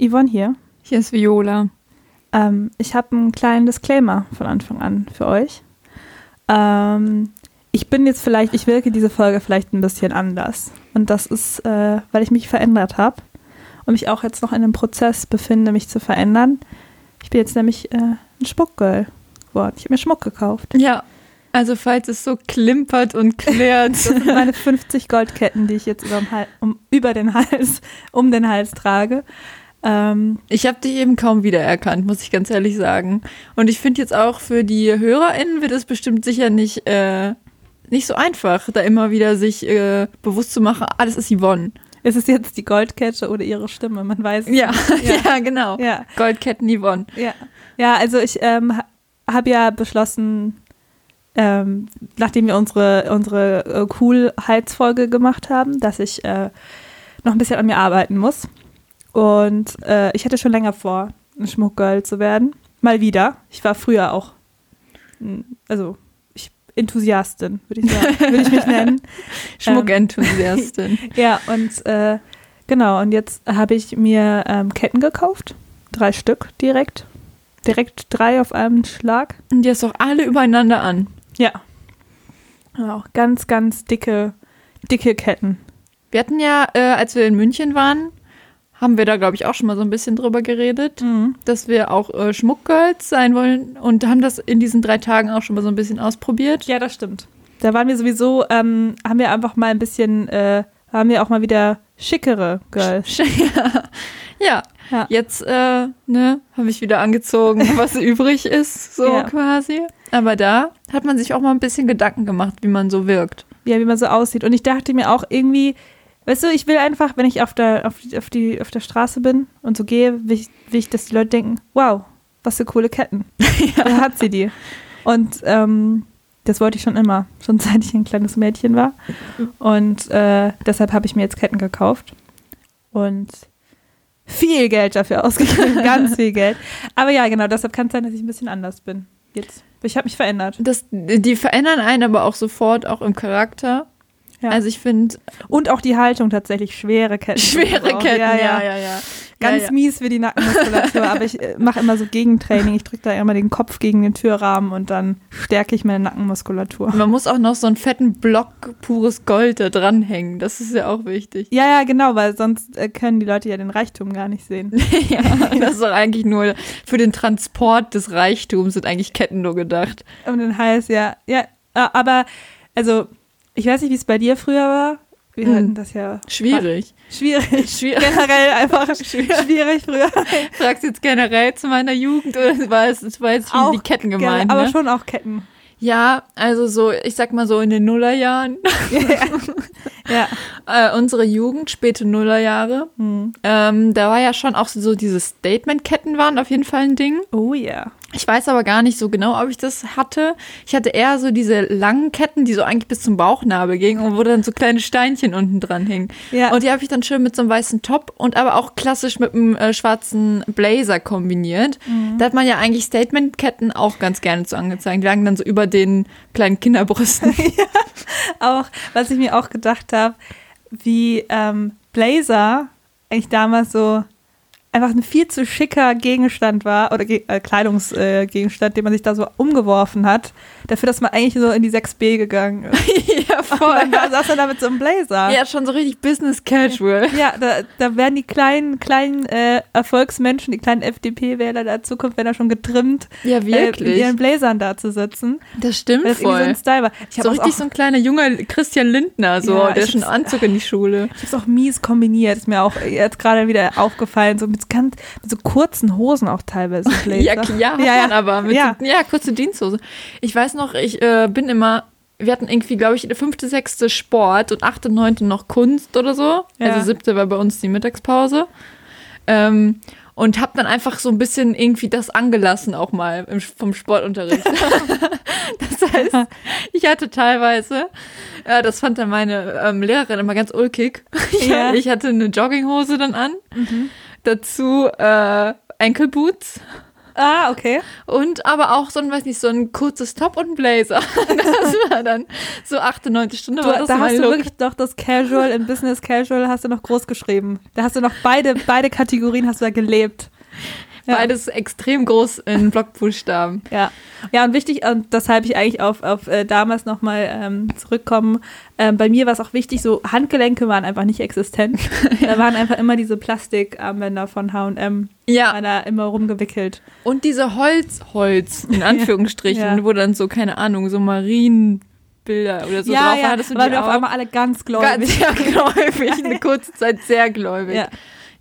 Yvonne hier. Hier ist Viola. Ähm, ich habe einen kleinen Disclaimer von Anfang an für euch. Ähm, ich bin jetzt vielleicht, ich wirke diese Folge vielleicht ein bisschen anders. Und das ist, äh, weil ich mich verändert habe und mich auch jetzt noch in einem Prozess befinde, mich zu verändern. Ich bin jetzt nämlich äh, ein Schmuckgirl geworden. Ich habe mir Schmuck gekauft. Ja, also falls es so klimpert und klärt. Das sind meine 50 Goldketten, die ich jetzt über, um, über den Hals, um den Hals trage. Ähm, ich habe dich eben kaum wiedererkannt, muss ich ganz ehrlich sagen. Und ich finde jetzt auch für die HörerInnen wird es bestimmt sicher nicht, äh, nicht so einfach, da immer wieder sich äh, bewusst zu machen, ah, das ist Yvonne. Ist es jetzt die Goldkette oder ihre Stimme? Man weiß es ja, nicht. Ja, ja genau. Ja. Goldketten Yvonne. Ja, ja also ich ähm, habe ja beschlossen, ähm, nachdem wir unsere, unsere äh, Cool-Hals-Folge gemacht haben, dass ich äh, noch ein bisschen an mir arbeiten muss. Und äh, ich hatte schon länger vor, ein Schmuckgirl zu werden. Mal wieder. Ich war früher auch, also ich, Enthusiastin, würde ich sagen, würde ich mich nennen. Schmuckenthusiastin. Ähm, ja, und äh, genau, und jetzt habe ich mir ähm, Ketten gekauft. Drei Stück direkt. Direkt drei auf einem Schlag. Und die hast auch alle übereinander an. Ja. Auch ganz, ganz dicke, dicke Ketten. Wir hatten ja, äh, als wir in München waren, haben wir da, glaube ich, auch schon mal so ein bisschen drüber geredet, mhm. dass wir auch äh, Schmuckgirls sein wollen und haben das in diesen drei Tagen auch schon mal so ein bisschen ausprobiert. Ja, das stimmt. Da waren wir sowieso, ähm, haben wir einfach mal ein bisschen, äh, haben wir auch mal wieder schickere Girls. ja. ja. ja. Jetzt, äh, ne, habe ich wieder angezogen, was übrig ist, so ja. quasi. Aber da hat man sich auch mal ein bisschen Gedanken gemacht, wie man so wirkt. Ja, wie man so aussieht. Und ich dachte mir auch irgendwie, Weißt du, ich will einfach, wenn ich auf der, auf, auf, die, auf der Straße bin und so gehe, will ich, will ich, dass die Leute denken, wow, was für coole Ketten. ja. Hat sie die? Und ähm, das wollte ich schon immer, schon seit ich ein kleines Mädchen war. Und äh, deshalb habe ich mir jetzt Ketten gekauft. Und viel Geld dafür ausgegeben, ganz viel Geld. Aber ja, genau, deshalb kann es sein, dass ich ein bisschen anders bin. Jetzt. Ich habe mich verändert. Das, die verändern einen aber auch sofort, auch im Charakter. Ja. Also ich finde. Und auch die Haltung tatsächlich, schwere Ketten. Schwere Ketten, ja, ja, ja. ja. Ganz ja, mies für die Nackenmuskulatur, aber ich äh, mache immer so Gegentraining. Ich drücke da immer den Kopf gegen den Türrahmen und dann stärke ich meine Nackenmuskulatur. Man muss auch noch so einen fetten Block pures Gold da dranhängen. Das ist ja auch wichtig. Ja, ja, genau, weil sonst äh, können die Leute ja den Reichtum gar nicht sehen. ja, das ist doch eigentlich nur für den Transport des Reichtums sind eigentlich Ketten nur gedacht. Um den Hals, ja. Ja, aber also ich weiß nicht, wie es bei dir früher war. Wir hm. hatten das ja. Schwierig. Schwierig. schwierig. Generell einfach schwierig, schwierig früher. Fragst du jetzt generell zu meiner Jugend oder war es, war jetzt auch die Ketten gemeint? Aber ne? schon auch Ketten. Ja, also so, ich sag mal so in den Nullerjahren. ja. äh, unsere Jugend, späte Nullerjahre. Hm. Ähm, da war ja schon auch so diese Statement-Ketten waren auf jeden Fall ein Ding. Oh ja. Yeah. Ich weiß aber gar nicht so genau, ob ich das hatte. Ich hatte eher so diese langen Ketten, die so eigentlich bis zum Bauchnabel gingen und wo dann so kleine Steinchen unten dran hingen. Ja. Und die habe ich dann schön mit so einem weißen Top und aber auch klassisch mit einem äh, schwarzen Blazer kombiniert. Mhm. Da hat man ja eigentlich Statement-Ketten auch ganz gerne so angezeigt. Die lagen dann so über den kleinen Kinderbrüsten. ja, auch, was ich mir auch gedacht habe, wie ähm, Blazer eigentlich damals so einfach ein viel zu schicker Gegenstand war oder Ge äh, Kleidungsgegenstand, äh, den man sich da so umgeworfen hat, dafür, dass man eigentlich so in die 6B gegangen ist. ja, voll. Und dann saß er da mit so einem Blazer. Ja, schon so richtig Business Casual. Ja, da, da werden die kleinen, kleinen äh, Erfolgsmenschen, die kleinen FDP-Wähler der Zukunft, werden da schon getrimmt, ja, wirklich. Äh, mit ihren Blazern da zu sitzen. Das stimmt das voll. So, ein Style war. Ich so richtig so ein kleiner junger Christian Lindner, so, ja, der schon Anzug in die Schule. Ich hab's auch mies kombiniert, ist mir auch jetzt gerade wieder aufgefallen, so mit mit ganz mit so kurzen Hosen auch teilweise ja, ja, ja, ja, aber mit ja. So, ja, kurze Diensthose. Ich weiß noch, ich äh, bin immer wir hatten irgendwie, glaube ich, fünfte, sechste Sport und achte, neunte noch Kunst oder so. Ja. Also siebte war bei uns die Mittagspause. Ähm, und habe dann einfach so ein bisschen irgendwie das angelassen auch mal im, vom Sportunterricht. das heißt, ich hatte teilweise, ja, das fand dann meine ähm, Lehrerin immer ganz ulkig. Ja. Ich hatte eine Jogginghose dann an. Mhm. Dazu äh, Ankle Boots. Ah, okay. Und aber auch so ein, weiß nicht, so ein kurzes Top und Blazer. Das war dann so 98 Stunden. Du, war das da hast du Look. wirklich doch das Casual in Business Casual hast du noch groß geschrieben. Da hast du noch beide, beide Kategorien hast du da gelebt. Ja. Beides extrem groß in Blockbuchstaben. Ja, ja und wichtig, und deshalb ich eigentlich auf, auf äh, damals nochmal ähm, zurückkommen. Ähm, bei mir war es auch wichtig, so Handgelenke waren einfach nicht existent. Da waren einfach immer diese Plastikarmbänder von H&M, Ja. waren da immer rumgewickelt. Und diese Holz, Holz, in Anführungsstrichen, Ja. wo dann so, keine Ahnung, so Marienbilder oder so ja, drauf ja, hattest du waren die wir auf einmal alle ganz gläubig. Ganz sehr gläubig, eine kurze Zeit sehr gläubig. Ja.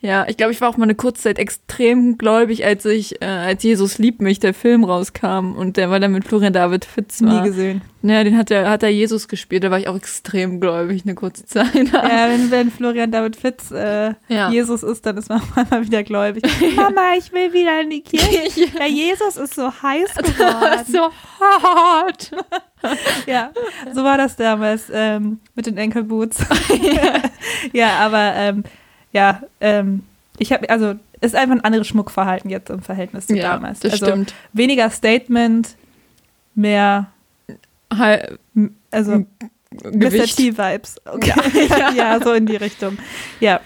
Ja, ich glaube, ich war auch mal eine kurze Zeit extrem gläubig, als ich, äh, als Jesus liebt mich, der Film rauskam und der war dann mit Florian David Fitz Nie war. gesehen. Ja, den hat er, hat er Jesus gespielt, da war ich auch extrem gläubig eine kurze Zeit. Ja, wenn, wenn Florian David Fitz äh, Ja. Jesus ist, dann ist man auf einmal wieder gläubig. Mama, ich will wieder in die Kirche. Der Jesus ist so heiß geworden. so hart. Ja, so war das damals ähm, mit den Enkelboots. ja, aber ähm, ja, ähm, ich habe, also ist einfach ein anderes Schmuckverhalten jetzt im Verhältnis zu Ja, damals. das also stimmt. weniger Statement, mehr, also Mr. T-Vibes. Okay. Ja. ja, so in die Richtung. Ja,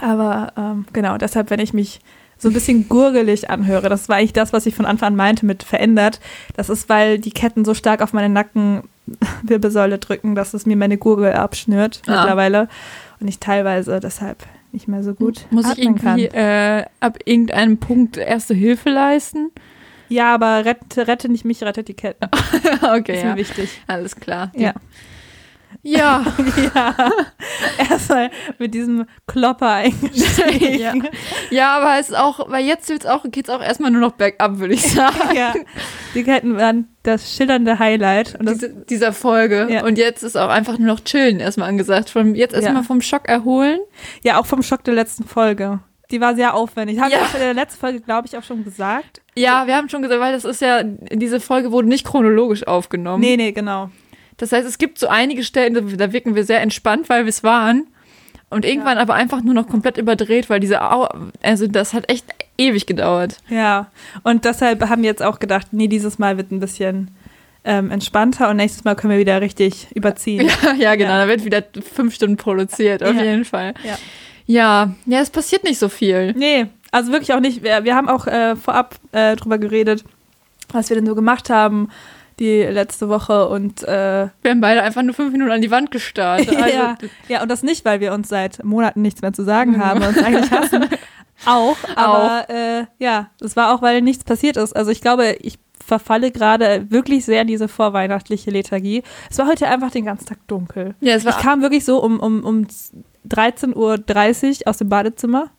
aber ähm, genau, deshalb, wenn ich mich so ein bisschen gurgelig anhöre, das war eigentlich das, was ich von Anfang an meinte mit verändert. Das ist, weil die Ketten so stark auf meine Nackenwirbelsäule drücken, dass es mir meine Gurgel abschnürt Ah. mittlerweile und ich teilweise deshalb nicht mehr so gut Muss ich atmen kann. irgendwie äh, ab irgendeinem Punkt erste Hilfe leisten? Ja, aber rette, rette nicht mich, rettet die Ketten. okay, ist ja. mir wichtig. Alles klar. Ja. Ja. ja. Erstmal mit diesem Klopper eingestiegen. ja. ja, aber es ist auch, weil jetzt wird's auch, geht's auch erstmal nur noch bergab, würde ich sagen. ja. Die Ketten waren das schillernde Highlight. Und Diese, dieser Folge. Ja. Und jetzt ist auch einfach nur noch chillen erstmal angesagt. Vom, jetzt erstmal Ja. vom Schock erholen. ja, auch vom Schock der letzten Folge. Die war sehr aufwendig. Haben Ja. wir in der letzten Folge, glaube ich, auch schon gesagt. Ja, wir haben schon gesagt, weil das ist ja, diese Folge wurde nicht chronologisch aufgenommen. Nee, nee, genau. Das heißt, es gibt so einige Stellen, da- wirken wir sehr entspannt, weil wir es waren. Und irgendwann aber einfach nur noch komplett überdreht, weil diese, Au also das hat echt ewig gedauert. Ja. Und deshalb haben wir jetzt auch gedacht, nee, dieses Mal wird ein bisschen ähm, entspannter und nächstes Mal können wir wieder richtig überziehen. Ja, ja genau, Ja. da wird wieder fünf Stunden produziert, auf Ja. jeden Fall. Ja. Ja, ja, es passiert nicht so viel. Nee, also wirklich auch nicht. Wir, wir haben auch äh, vorab äh, drüber geredet, was wir denn so gemacht haben die letzte Woche und äh, Wir haben beide einfach nur fünf Minuten an die Wand gestarrt. Also, ja, ja, und das nicht, weil wir uns seit Monaten nichts mehr zu sagen Mhm. haben und uns eigentlich hassen. auch, aber Äh, ja, das war auch, weil nichts passiert ist. Also ich glaube, ich verfalle gerade wirklich sehr in diese vorweihnachtliche Lethargie. Es war heute einfach den ganzen Tag dunkel. ja, es war Ich kam wirklich so um, um, um 13.30 Uhr aus dem Badezimmer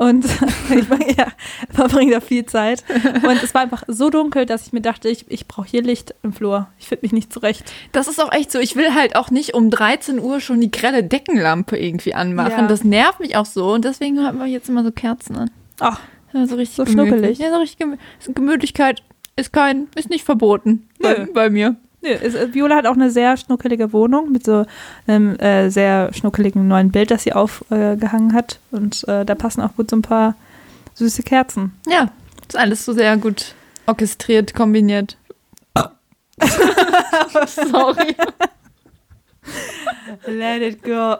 und ich ja, verbringe da viel Zeit. Und es war einfach so dunkel, dass ich mir dachte, ich, ich brauche hier Licht im Flur. Ich finde mich nicht zurecht. Das ist auch echt so. Ich will halt auch nicht um 13 Uhr schon die grelle Deckenlampe irgendwie anmachen. Ja. Das nervt mich auch so. Und deswegen haben wir jetzt immer so Kerzen an. Ach, Ja, so richtig So schnuckelig. Ja, so richtig gemü Gemütlichkeit ist kein, ist nicht verboten bei, bei mir. Nö, es, äh, Viola hat auch eine sehr schnuckelige Wohnung mit so einem äh, sehr schnuckeligen neuen Bild, das sie aufgehangen hat. Und äh, da passen auch gut so ein paar süße Kerzen. Ja, ist alles so sehr gut orchestriert, kombiniert. Sorry. Let it go.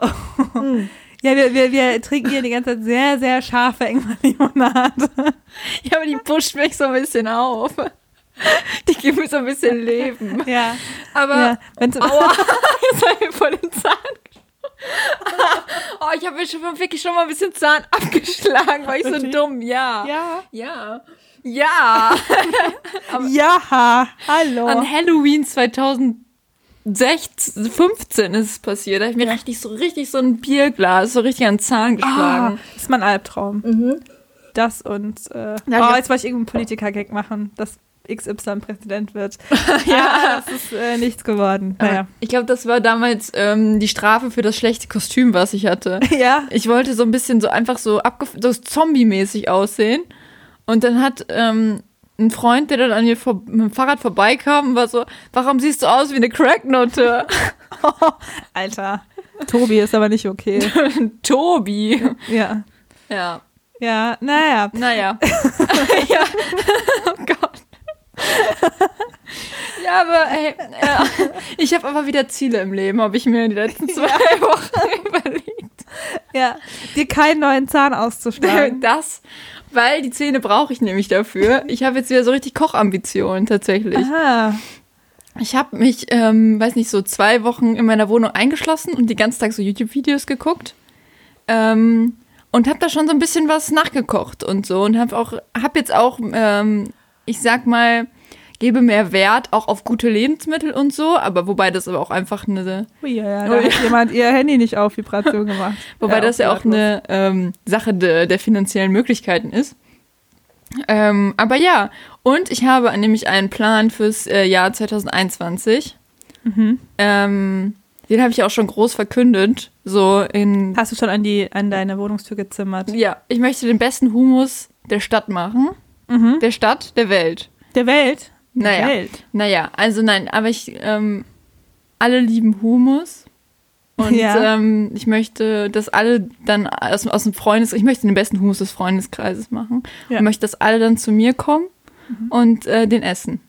Ja, wir, wir, wir trinken hier die ganze Zeit sehr, sehr scharfe Ingwer-Limonade. Ja, aber die pusht mich so ein bisschen auf. Die gibt mir so ein bisschen Leben. Ja, Aber ja. Wenn's, Aua, jetzt habe ich mir voll den Zahn geschlagen. Oh, ich habe mir schon wirklich schon mal ein bisschen Zahn abgeschlagen, weil ich so dumm, ja. Ja. Ja. Ja. Ja, hallo. An Halloween 2016, 15 ist es passiert. Da habe ich mir richtig so richtig so ein Bierglas so richtig an den Zahn ah, geschlagen. das ist mein Albtraum. Das und, äh, Ja, oh, jetzt wollte ich irgendeinen Politiker-Gag machen, dass XY Präsident wird. ja. das ist äh, nichts geworden. Naja. Ich glaube, das war damals ähm, die Strafe für das schlechte Kostüm, was ich hatte. Ja. Ich wollte so ein bisschen so einfach so, so zombie-mäßig aussehen. Und dann hat ähm, ein Freund, der dann an mir vor mit dem Fahrrad vorbeikam, war so, warum siehst du aus wie eine Cracknote? Alter. Tobi ist aber nicht okay. Tobi. Ja. Ja. Ja, naja. Naja. ja. Ja, aber ey, äh, ich habe aber wieder Ziele im Leben, habe ich mir in den letzten zwei ja. Wochen überlegt. Ja, dir keinen neuen Zahn auszuschlagen. Das, weil die Zähne brauche ich nämlich dafür. Ich habe jetzt wieder so richtig Kochambitionen tatsächlich. Aha. Ich habe mich, ähm, weiß nicht, so zwei Wochen in meiner Wohnung eingeschlossen und die ganze Tag so YouTube-Videos geguckt. Ähm, und habe da schon so ein bisschen was nachgekocht und so und habe auch habe jetzt auch ähm, ich sag mal gebe mehr Wert auch auf gute Lebensmittel und so, aber wobei das aber auch einfach eine Ui, ja, ja, da hat jemand ihr Handy nicht auf Vibration gemacht. wobei ja, das ja auch eine ähm, Sache de, der finanziellen Möglichkeiten ist. Ähm, aber ja, und ich habe nämlich einen Plan fürs äh, Jahr 2021. Mhm. Ähm, den habe ich auch schon groß verkündet. So in. Hast du schon an, die, an deine Wohnungstür gezimmert? Ja, ich möchte den besten Humus der Stadt machen. Mhm. Der Stadt, der Welt. Der Welt? Naja. Welt. Naja, also nein, aber ich, ähm, alle lieben Humus. Und ja. ähm, ich möchte, dass alle dann aus, aus dem Freundes, ich möchte den besten Humus des Freundeskreises machen. Ja. Und möchte, dass alle dann zu mir kommen mhm. und äh, den essen.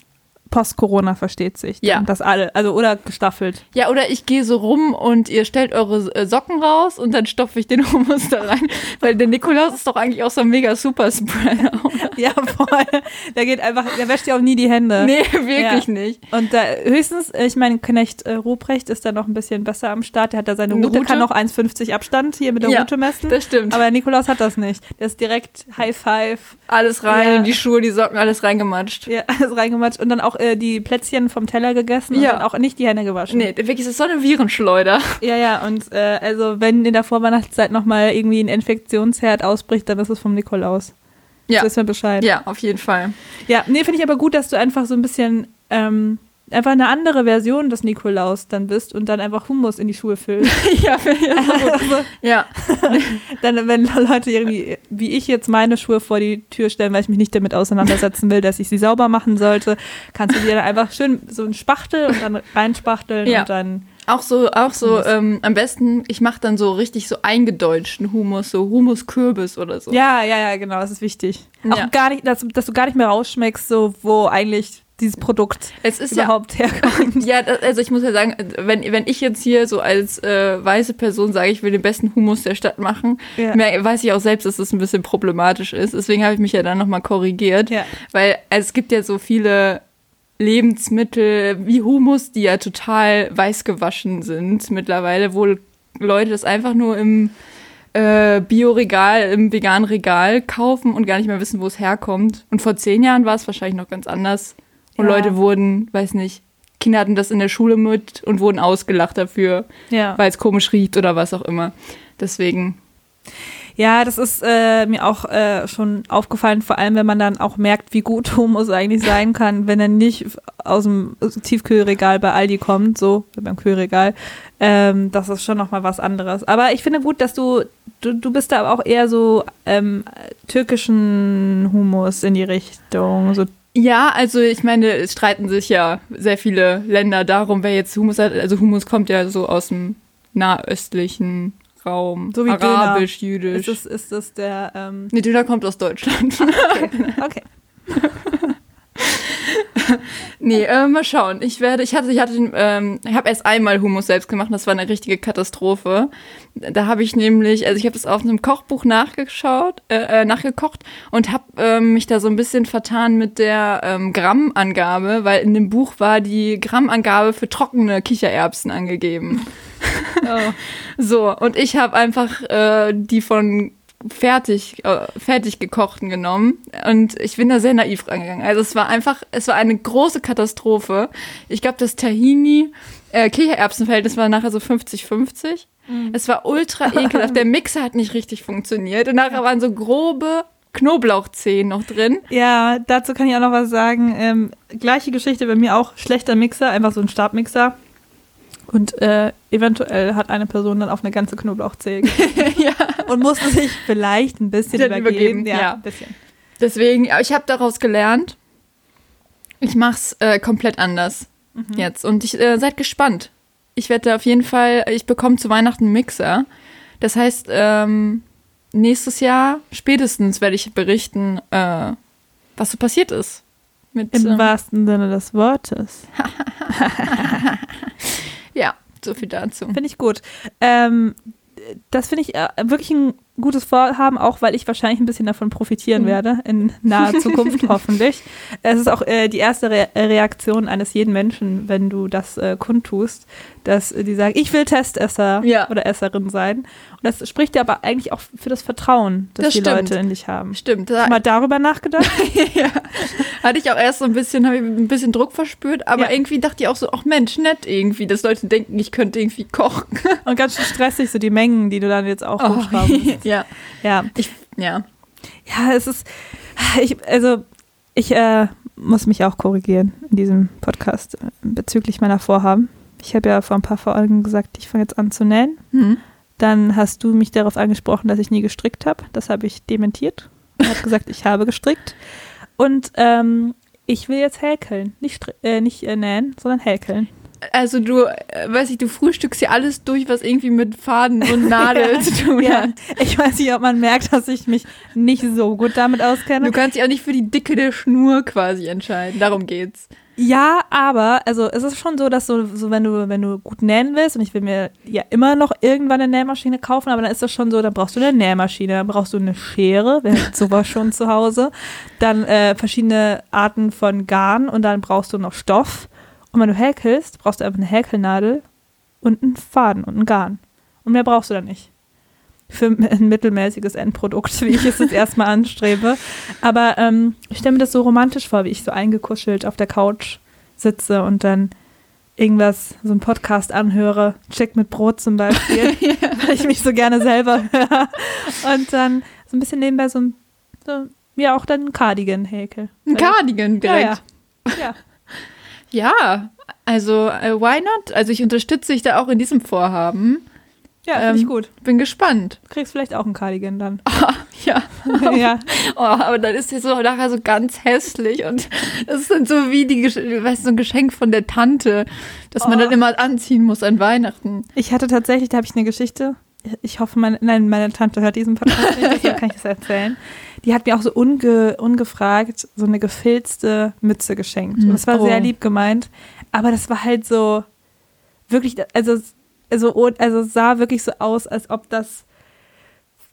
Post-Corona versteht sich. Ja. Das alle, also oder gestaffelt. Ja, oder ich gehe so rum und ihr stellt eure äh, Socken raus und dann stopfe ich den Hummus da rein. Weil der Nikolaus ist doch eigentlich auch so ein mega Superspreader. ja, voll. Der geht einfach, der wäscht ja auch nie die Hände. Nee, wirklich ja. nicht. Und da höchstens, ich meine, Knecht äh, Ruprecht ist da noch ein bisschen besser am Start. Der hat da seine Route, Route? kann noch 1,50 Abstand hier mit der ja, Route messen. Das stimmt. Aber Nikolaus hat das nicht. Der ist direkt High Five. Alles rein, ja. die Schuhe, die Socken, alles reingematscht. Ja, alles reingematscht. Und dann auch äh, die Plätzchen vom Teller gegessen ja. und auch nicht die Hände gewaschen. Nee, wirklich, das ist so eine Virenschleuder. Ja, ja, und äh, also wenn in der Vorweihnachtszeit nochmal irgendwie ein Infektionsherd ausbricht, dann ist es vom Nikolaus. Ja. Das ist mir Bescheid. Ja, auf jeden Fall. Ja, nee, finde ich aber gut, dass du einfach so ein bisschen ähm, einfach eine andere Version des Nikolaus dann bist und dann einfach Hummus in die Schuhe füllst. ja, ja, also, ja. dann, wenn Leute irgendwie, wie ich jetzt meine Schuhe vor die Tür stellen, weil ich mich nicht damit auseinandersetzen will, dass ich sie sauber machen sollte, kannst du dir dann einfach schön so einen Spachtel und dann reinspachteln ja. und dann auch so, auch so, ähm, am besten, ich mache dann so richtig so eingedeutschten Humus, so Humus-Kürbis oder so. Ja, ja, ja, genau, das ist wichtig. Ja. Auch gar nicht, dass, dass, du gar nicht mehr rausschmeckst, so wo eigentlich dieses Produkt es ist überhaupt ja, herkommt. Ja, also ich muss ja sagen, wenn, wenn ich jetzt hier so als äh, weiße Person sage, ich will den besten Humus der Stadt machen, ja. weiß ich auch selbst, dass das ein bisschen problematisch ist. Deswegen habe ich mich ja dann nochmal korrigiert. Ja. Weil also es gibt ja so viele Lebensmittel wie Humus, die ja total weiß gewaschen sind mittlerweile, wo Leute das einfach nur im äh, Bioregal, im veganen Regal kaufen und gar nicht mehr wissen, wo es herkommt. Und vor zehn Jahren war es wahrscheinlich noch ganz anders. Und ja. Leute wurden, weiß nicht, Kinder hatten das in der Schule mit und wurden ausgelacht dafür, ja. weil es komisch riecht oder was auch immer. Deswegen. Ja, das ist äh, mir auch äh, schon aufgefallen, vor allem wenn man dann auch merkt, wie gut Humus eigentlich sein kann, wenn er nicht aus dem Tiefkühlregal bei Aldi kommt, so beim Kühlregal. Ähm, das ist schon nochmal was anderes. Aber ich finde gut, dass du, du, du bist da aber auch eher so ähm, türkischen Humus in die Richtung, so ja, also ich meine, es streiten sich ja sehr viele Länder darum, wer jetzt Humus hat. Also Humus kommt ja so aus dem nahöstlichen Raum. So wie Arabisch, Döner. Jüdisch. Ist das, ist das der. Ähm nee, Döner kommt aus Deutschland. Okay. okay. nee, äh, mal schauen. Ich werde, ich hatte, ich hatte, ähm, ich habe erst einmal Hummus selbst gemacht. Das war eine richtige Katastrophe. Da habe ich nämlich, also ich habe das auf einem Kochbuch nachgeschaut, äh, äh nachgekocht und habe ähm, mich da so ein bisschen vertan mit der ähm, Grammangabe, weil in dem Buch war die Grammangabe für trockene Kichererbsen angegeben. Oh. so und ich habe einfach äh, die von fertig, äh, fertig gekochten genommen und ich bin da sehr naiv rangegangen. Also es war einfach, es war eine große Katastrophe. Ich glaube, das Tahini äh, Kichererbsenverhältnis war nachher so 50-50. Mhm. Es war ultra ekelhaft. Der Mixer hat nicht richtig funktioniert und nachher waren so grobe Knoblauchzehen noch drin. Ja, dazu kann ich auch noch was sagen. Ähm, gleiche Geschichte bei mir auch. Schlechter Mixer, einfach so ein Stabmixer. Und äh, eventuell hat eine Person dann auf eine ganze Knoblauchzehe ja. und musste sich vielleicht ein bisschen übergeben. übergeben. Ja, ja, ein bisschen. Deswegen, ich habe daraus gelernt, ich mache es äh, komplett anders mhm. jetzt. Und ich äh, seid gespannt. Ich werde auf jeden Fall, ich bekomme zu Weihnachten einen Mixer. Das heißt, ähm, nächstes Jahr spätestens werde ich berichten, äh, was so passiert ist. Mit, Im ähm, wahrsten Sinne des Wortes. so viel dazu. Finde ich gut. Ähm, das finde ich äh, wirklich ein gutes Vorhaben, auch weil ich wahrscheinlich ein bisschen davon profitieren mhm. werde in naher Zukunft hoffentlich. Es ist auch äh, die erste Re Reaktion eines jeden Menschen, wenn du das äh, kundtust, dass die sagen, ich will Testesser ja. oder Esserin sein. Und das spricht ja aber eigentlich auch für das Vertrauen, das, das die stimmt. Leute in dich haben. Stimmt. Hast du mal darüber nachgedacht? ja. Hatte ich auch erst so ein bisschen, habe ich ein bisschen Druck verspürt, aber ja. irgendwie dachte ich auch so, ach Mensch, nett irgendwie, dass Leute denken, ich könnte irgendwie kochen. Und ganz schön stressig, so die Mengen, die du dann jetzt auch oh, hochschrauben Ja. Ja. Ich, ja. Ja, es ist, ich, also, ich äh, muss mich auch korrigieren in diesem Podcast äh, bezüglich meiner Vorhaben. Ich habe ja vor ein paar Folgen gesagt, ich fange jetzt an zu nähen. Mhm. Dann hast du mich darauf angesprochen, dass ich nie gestrickt habe. Das habe ich dementiert. Ich habe gesagt, ich habe gestrickt. Und ähm, ich will jetzt häkeln. Nicht, äh, nicht äh, nähen, sondern häkeln. Also du, äh, weiß ich, du frühstückst ja alles durch, was irgendwie mit Faden und Nadel ja, zu tun ja. hat. Ich weiß nicht, ob man merkt, dass ich mich nicht so gut damit auskenne. Du kannst dich auch nicht für die Dicke der Schnur quasi entscheiden. Darum geht's. Ja, aber also es ist schon so, dass so, so wenn du wenn du gut nähen willst und ich will mir ja immer noch irgendwann eine Nähmaschine kaufen, aber dann ist das schon so, dann brauchst du eine Nähmaschine, dann brauchst du eine Schere, wer hat sowas schon zu Hause, dann äh, verschiedene Arten von Garn und dann brauchst du noch Stoff und wenn du häkelst, brauchst du einfach eine Häkelnadel und einen Faden und einen Garn. Und mehr brauchst du dann nicht. Für ein mittelmäßiges Endprodukt, wie ich es jetzt erstmal anstrebe. Aber ähm, ich stelle mir das so romantisch vor, wie ich so eingekuschelt auf der Couch sitze und dann irgendwas, so einen Podcast anhöre, Chick mit Brot zum Beispiel, ja. weil ich mich so gerne selber höre. Und dann so ein bisschen nebenbei so ein, so, ja, auch dann ein Cardigan häkel. Ein Cardigan direkt. Ja, ja. ja. Ja, also uh, why not? Also ich unterstütze dich da auch in diesem Vorhaben. Ja, finde ähm, ich gut. Bin gespannt. Du kriegst vielleicht auch ein Cardigan dann. Oh, ja. ja. Oh, aber dann ist es so nachher so ganz hässlich und das ist dann so wie die, weißt, so ein Geschenk von der Tante, das oh. man dann immer anziehen muss an Weihnachten. Ich hatte tatsächlich, da habe ich eine Geschichte. Ich hoffe, meine, nein, meine Tante hört diesen Podcast nicht, deshalb kann ich das erzählen die hat mir auch so unge, ungefragt so eine gefilzte Mütze geschenkt. Und das war oh. sehr lieb gemeint. Aber das war halt so wirklich, also, also, also sah wirklich so aus, als ob das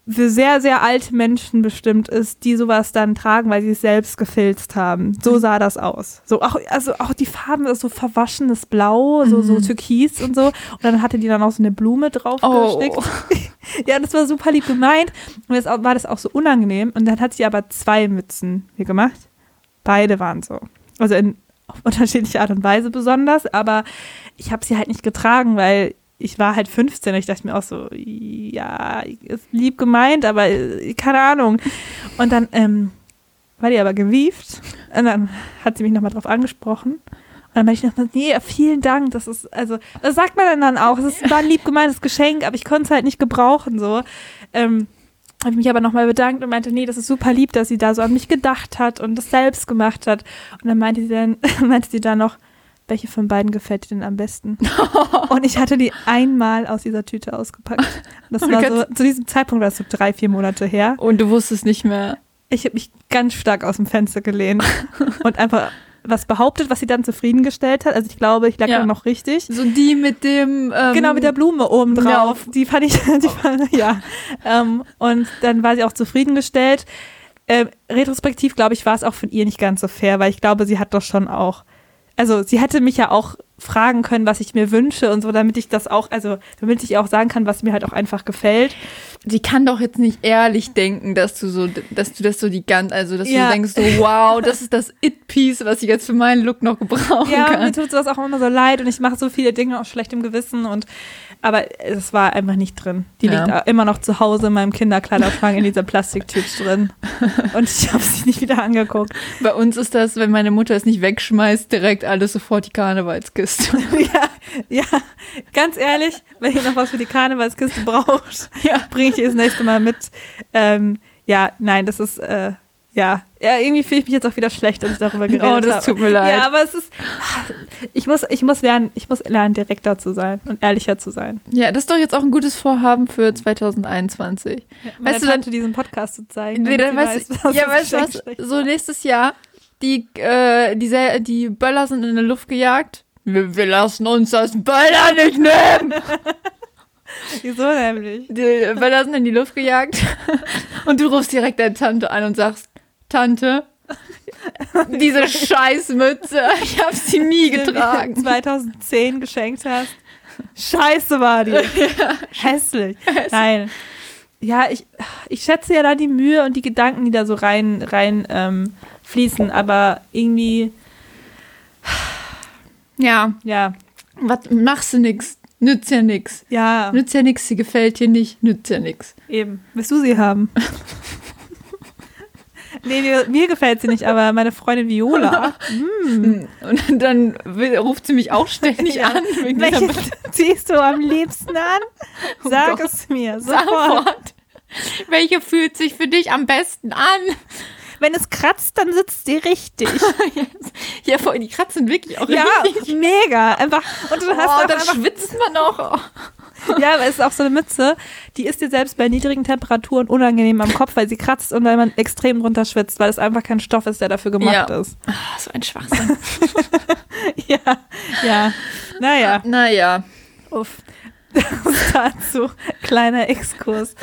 für sehr, sehr alte Menschen bestimmt ist, die sowas dann tragen, weil sie es selbst gefilzt haben. So mhm. sah das aus. So auch, also auch die Farben, so verwaschenes Blau, so, so mhm. Türkis und so. Und dann hatte die dann auch so eine Blume drauf oh. ja, das war super lieb gemeint. Und jetzt war das auch so unangenehm. Und dann hat sie aber zwei Mützen hier gemacht. Beide waren so. Also in unterschiedlicher Art und Weise besonders, aber ich habe sie halt nicht getragen, weil ich war halt 15 und ich dachte mir auch so, ja, ist lieb gemeint, aber äh, keine Ahnung. Und dann ähm, war die aber gewieft und dann hat sie mich nochmal drauf angesprochen. Und dann meinte ich noch, nee, vielen Dank, das ist, also, das sagt man dann auch, es war ein lieb gemeintes Geschenk, aber ich konnte es halt nicht gebrauchen, so. Ähm, habe ich mich aber nochmal bedankt und meinte, nee, das ist super lieb, dass sie da so an mich gedacht hat und das selbst gemacht hat. Und dann meinte sie dann, meinte sie dann noch, welche von beiden gefällt dir denn am besten? und ich hatte die einmal aus dieser Tüte ausgepackt. Das war so, zu diesem Zeitpunkt war es so drei, vier Monate her. Und du wusstest nicht mehr. Ich habe mich ganz stark aus dem Fenster gelehnt und einfach was behauptet, was sie dann zufriedengestellt hat. Also ich glaube, ich lag ja. noch richtig. So die mit dem ähm, genau mit der Blume oben drauf. Die fand ich, die fand, ja. Ähm, und dann war sie auch zufriedengestellt. Äh, retrospektiv glaube ich war es auch von ihr nicht ganz so fair, weil ich glaube, sie hat doch schon auch also sie hätte mich ja auch fragen können, was ich mir wünsche und so, damit ich das auch, also damit ich auch sagen kann, was mir halt auch einfach gefällt. Sie kann doch jetzt nicht ehrlich denken, dass du so, dass du das so die ganz, also dass ja. du denkst so, wow, das ist das It-Piece, was ich jetzt für meinen Look noch gebrauchen ja, kann. Ja, mir tut sowas auch immer so leid und ich mache so viele Dinge aus schlechtem Gewissen und aber es war einfach nicht drin. Die ja. liegt immer noch zu Hause in meinem Kinderkleiderschrank in dieser Plastiktüte drin. Und ich habe sie nicht wieder angeguckt. Bei uns ist das, wenn meine Mutter es nicht wegschmeißt, direkt alles sofort die Karnevalskiste. ja, ja, ganz ehrlich, wenn ihr noch was für die Karnevalskiste braucht, ja. bringe ich ihr das nächste Mal mit. Ähm, ja, nein, das ist, äh, ja, ja, irgendwie fühle ich mich jetzt auch wieder schlecht, dass ich darüber geredet habe. Oh, das tut mir leid. Ja, aber es ist, ich muss, ich muss lernen, ich muss lernen, direkter zu sein und ehrlicher zu sein. Ja, das ist doch jetzt auch ein gutes Vorhaben für 2021. Ja, weißt du, dann diesen Podcast zu zeigen. Nee, dann weißt du, ja, weißt du was, so nächstes Jahr, die, äh, die, die Böller sind in der Luft gejagt. Wir, wir lassen uns das Böller nicht nehmen. Wieso nämlich? Die Böller sind in die Luft gejagt und du rufst direkt deine Tante an und sagst, Tante, diese Scheißmütze, ich habe sie nie getragen. Die 2010 geschenkt hast. Scheiße war die. Ja. Hässlich. Hässlich. Nein. Ja, ich, ich schätze ja da die Mühe und die Gedanken, die da so rein, rein ähm, fließen, aber irgendwie. Ja. Ja. Was machst du nix? Nützt ja nix. Ja. Nützt ja nix, sie gefällt dir nicht, nützt ja nix. Eben. Willst du sie haben? Nee, mir, mir, gefällt sie nicht, aber meine Freundin Viola. Mm. Und dann will, ruft sie mich auch ständig ja. an. Welche ziehst du am liebsten an? Oh Sag oh es mir sofort. Welche fühlt sich für dich am besten an? Wenn es kratzt, dann sitzt sie richtig. ja, vor die kratzen wirklich auch ja, richtig. Ja, mega. Einfach, und du hast oh, dann schwitzt man auch. ja, aber es ist auch so eine Mütze, die ist dir selbst bei niedrigen Temperaturen unangenehm am Kopf, weil sie kratzt und weil man extrem drunter schwitzt, weil es einfach kein Stoff ist, der dafür gemacht ja. ist. Ach, so ein Schwachsinn. ja, ja. Naja. Naja. Uff. dazu. Kleiner Exkurs.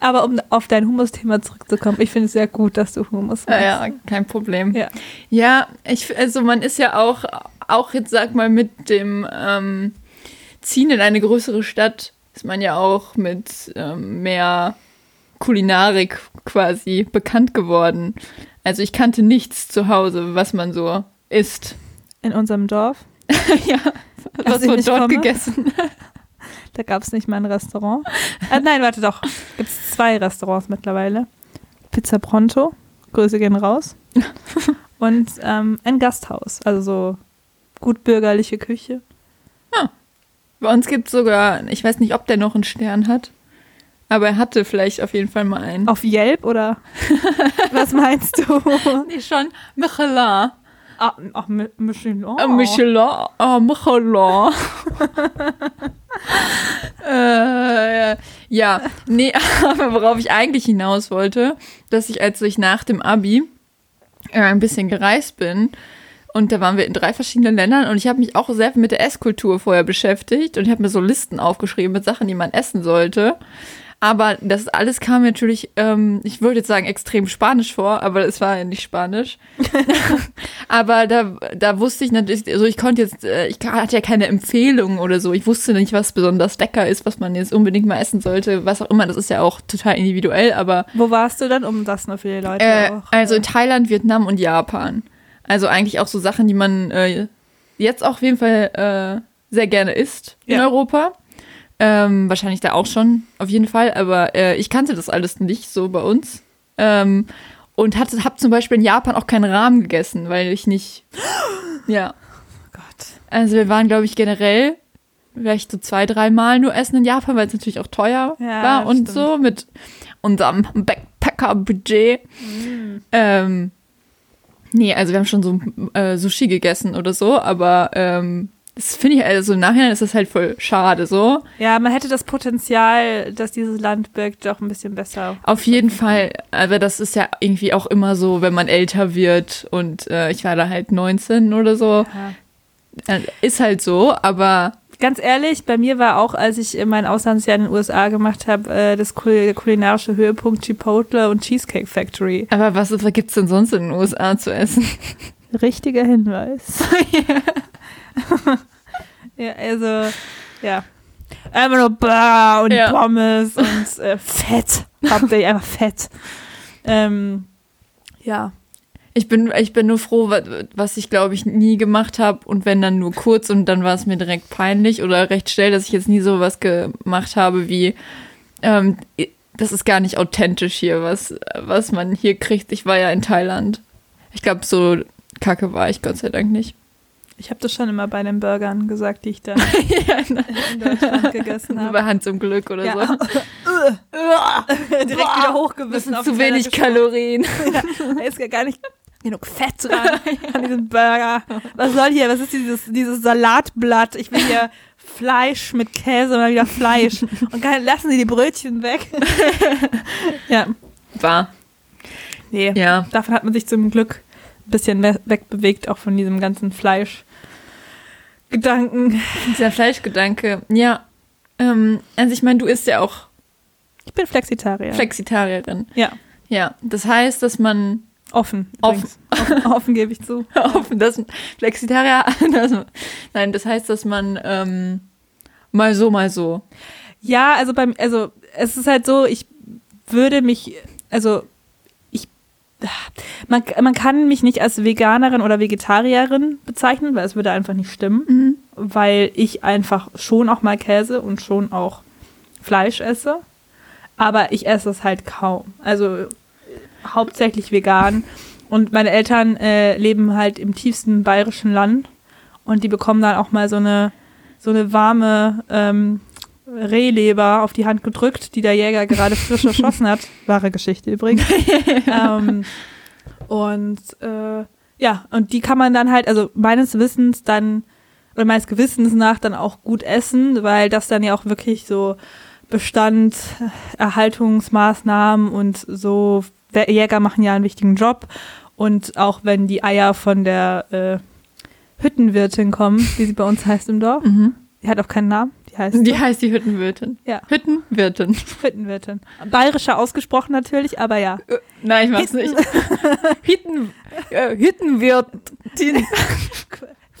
Aber um auf dein Humus-Thema zurückzukommen, ich finde es sehr gut, dass du Humus machst. Ja, ja, kein Problem. Ja, ja ich, also man ist ja auch, auch jetzt sag mal mit dem ähm, Ziehen in eine größere Stadt ist man ja auch mit ähm, mehr Kulinarik quasi bekannt geworden. Also ich kannte nichts zu Hause, was man so isst. In unserem Dorf? ja, was wird dort komme? gegessen? da gab es nicht mal ein Restaurant. Äh, nein, warte doch. Gibt es zwei Restaurants mittlerweile. Pizza Pronto, Grüße gehen raus. Und ähm, ein Gasthaus, also so gut bürgerliche Küche. Ah. Bei uns gibt es sogar, ich weiß nicht, ob der noch einen Stern hat, aber er hatte vielleicht auf jeden Fall mal einen. Auf Yelp oder? Was meinst du? nee, schon Michelin. Ah, ach, Michelin. Oh. Michelin. Ah, Michelin. äh, ja, nee, aber worauf ich eigentlich hinaus wollte, dass ich, als ich nach dem Abi äh, ein bisschen gereist bin, und da waren wir in drei verschiedenen Ländern und ich habe mich auch sehr mit der Esskultur vorher beschäftigt und ich habe mir so Listen aufgeschrieben mit Sachen, die man essen sollte. Aber das alles kam natürlich, ähm, ich würde jetzt sagen, extrem Spanisch vor, aber es war ja nicht Spanisch. aber da, da wusste ich natürlich, also ich konnte jetzt, äh, ich hatte ja keine Empfehlungen oder so. Ich wusste nicht, was besonders lecker ist, was man jetzt unbedingt mal essen sollte, was auch immer. Das ist ja auch total individuell, aber. Wo warst du dann, um das nur für die Leute äh, auch? Also in Thailand, Vietnam und Japan. Also eigentlich auch so Sachen, die man äh, jetzt auch auf jeden Fall äh, sehr gerne isst in ja. Europa. Ähm, wahrscheinlich da auch schon, auf jeden Fall. Aber äh, ich kannte das alles nicht so bei uns. Ähm, und hatte, hab zum Beispiel in Japan auch keinen Rahmen gegessen, weil ich nicht. Ja. Gott. Also wir waren, glaube ich, generell vielleicht so zwei, drei Mal nur essen in Japan, weil es natürlich auch teuer ja, war und stimmt. so mit unserem Backpacker-Budget. Mm. Ähm, Nee, also wir haben schon so äh, Sushi gegessen oder so, aber ähm, das finde ich, also im Nachhinein ist das halt voll schade so. Ja, man hätte das Potenzial, dass dieses Land birgt, doch ein bisschen besser. Auf jeden Fall, aber das ist ja irgendwie auch immer so, wenn man älter wird und äh, ich war da halt 19 oder so. Ja. Äh, ist halt so, aber ganz ehrlich, bei mir war auch, als ich mein Auslandsjahr in den USA gemacht habe, äh, das kul kulinarische Höhepunkt Chipotle und Cheesecake Factory. Aber was, gibt es denn sonst in den USA zu essen? Richtiger Hinweis. ja, also, ja. Einfach nur Bar und ja. Pommes und äh, Fett. Hauptsächlich einfach Fett. Ähm, ja. Ich bin, ich bin nur froh, was ich glaube ich nie gemacht habe und wenn dann nur kurz und dann war es mir direkt peinlich oder recht schnell, dass ich jetzt nie sowas gemacht habe wie, ähm, das ist gar nicht authentisch hier, was, was man hier kriegt. Ich war ja in Thailand. Ich glaube, so kacke war ich Gott sei Dank nicht. Ich habe das schon immer bei den Burgern gesagt, die ich da ja, in Deutschland gegessen habe. Bei Hans im Glück oder ja. so. Direkt wieder hochgewissen. zu wenig Kalorien. ja, da ist ja gar nicht genug Fett dran an diesem Burger. Was soll hier? Was ist dieses, dieses Salatblatt? Ich will hier Fleisch mit Käse, mal wieder Fleisch. Und lassen Sie die Brötchen weg. ja. War. Nee, ja. davon hat man sich zum Glück bisschen wegbewegt, auch von diesem ganzen Fleischgedanken. Dieser Fleischgedanke, ja. Ähm, also ich meine, du isst ja auch. Ich bin Flexitarier. Flexitarierin. Ja. Ja, das heißt, dass man Offen. Offen. offen, offen gebe ich zu. offen, das Flexitarier. Das, nein, das heißt, dass man ähm, mal so, mal so. Ja, also beim, also es ist halt so, ich würde mich, also man, man kann mich nicht als Veganerin oder Vegetarierin bezeichnen, weil es würde einfach nicht stimmen, mhm. weil ich einfach schon auch mal Käse und schon auch Fleisch esse, aber ich esse es halt kaum. Also hauptsächlich vegan. Und meine Eltern äh, leben halt im tiefsten bayerischen Land und die bekommen dann auch mal so eine, so eine warme ähm, Rehleber auf die Hand gedrückt, die der Jäger gerade frisch erschossen hat. Wahre Geschichte übrigens. ähm, und äh, ja, und die kann man dann halt, also meines Wissens dann, oder meines Gewissens nach dann auch gut essen, weil das dann ja auch wirklich so Bestand, Erhaltungsmaßnahmen und so Jäger machen ja einen wichtigen Job. Und auch wenn die Eier von der äh, Hüttenwirtin kommen, wie sie bei uns heißt im Dorf, mhm. die hat auch keinen Namen. Die heißt, die so. heißt die Hüttenwirtin. Ja. Hüttenwirtin. Hüttenwirtin. Bayerischer ausgesprochen natürlich, aber ja. Äh, nein, ich mach's nicht. Hütten, äh, Hüttenwirtin.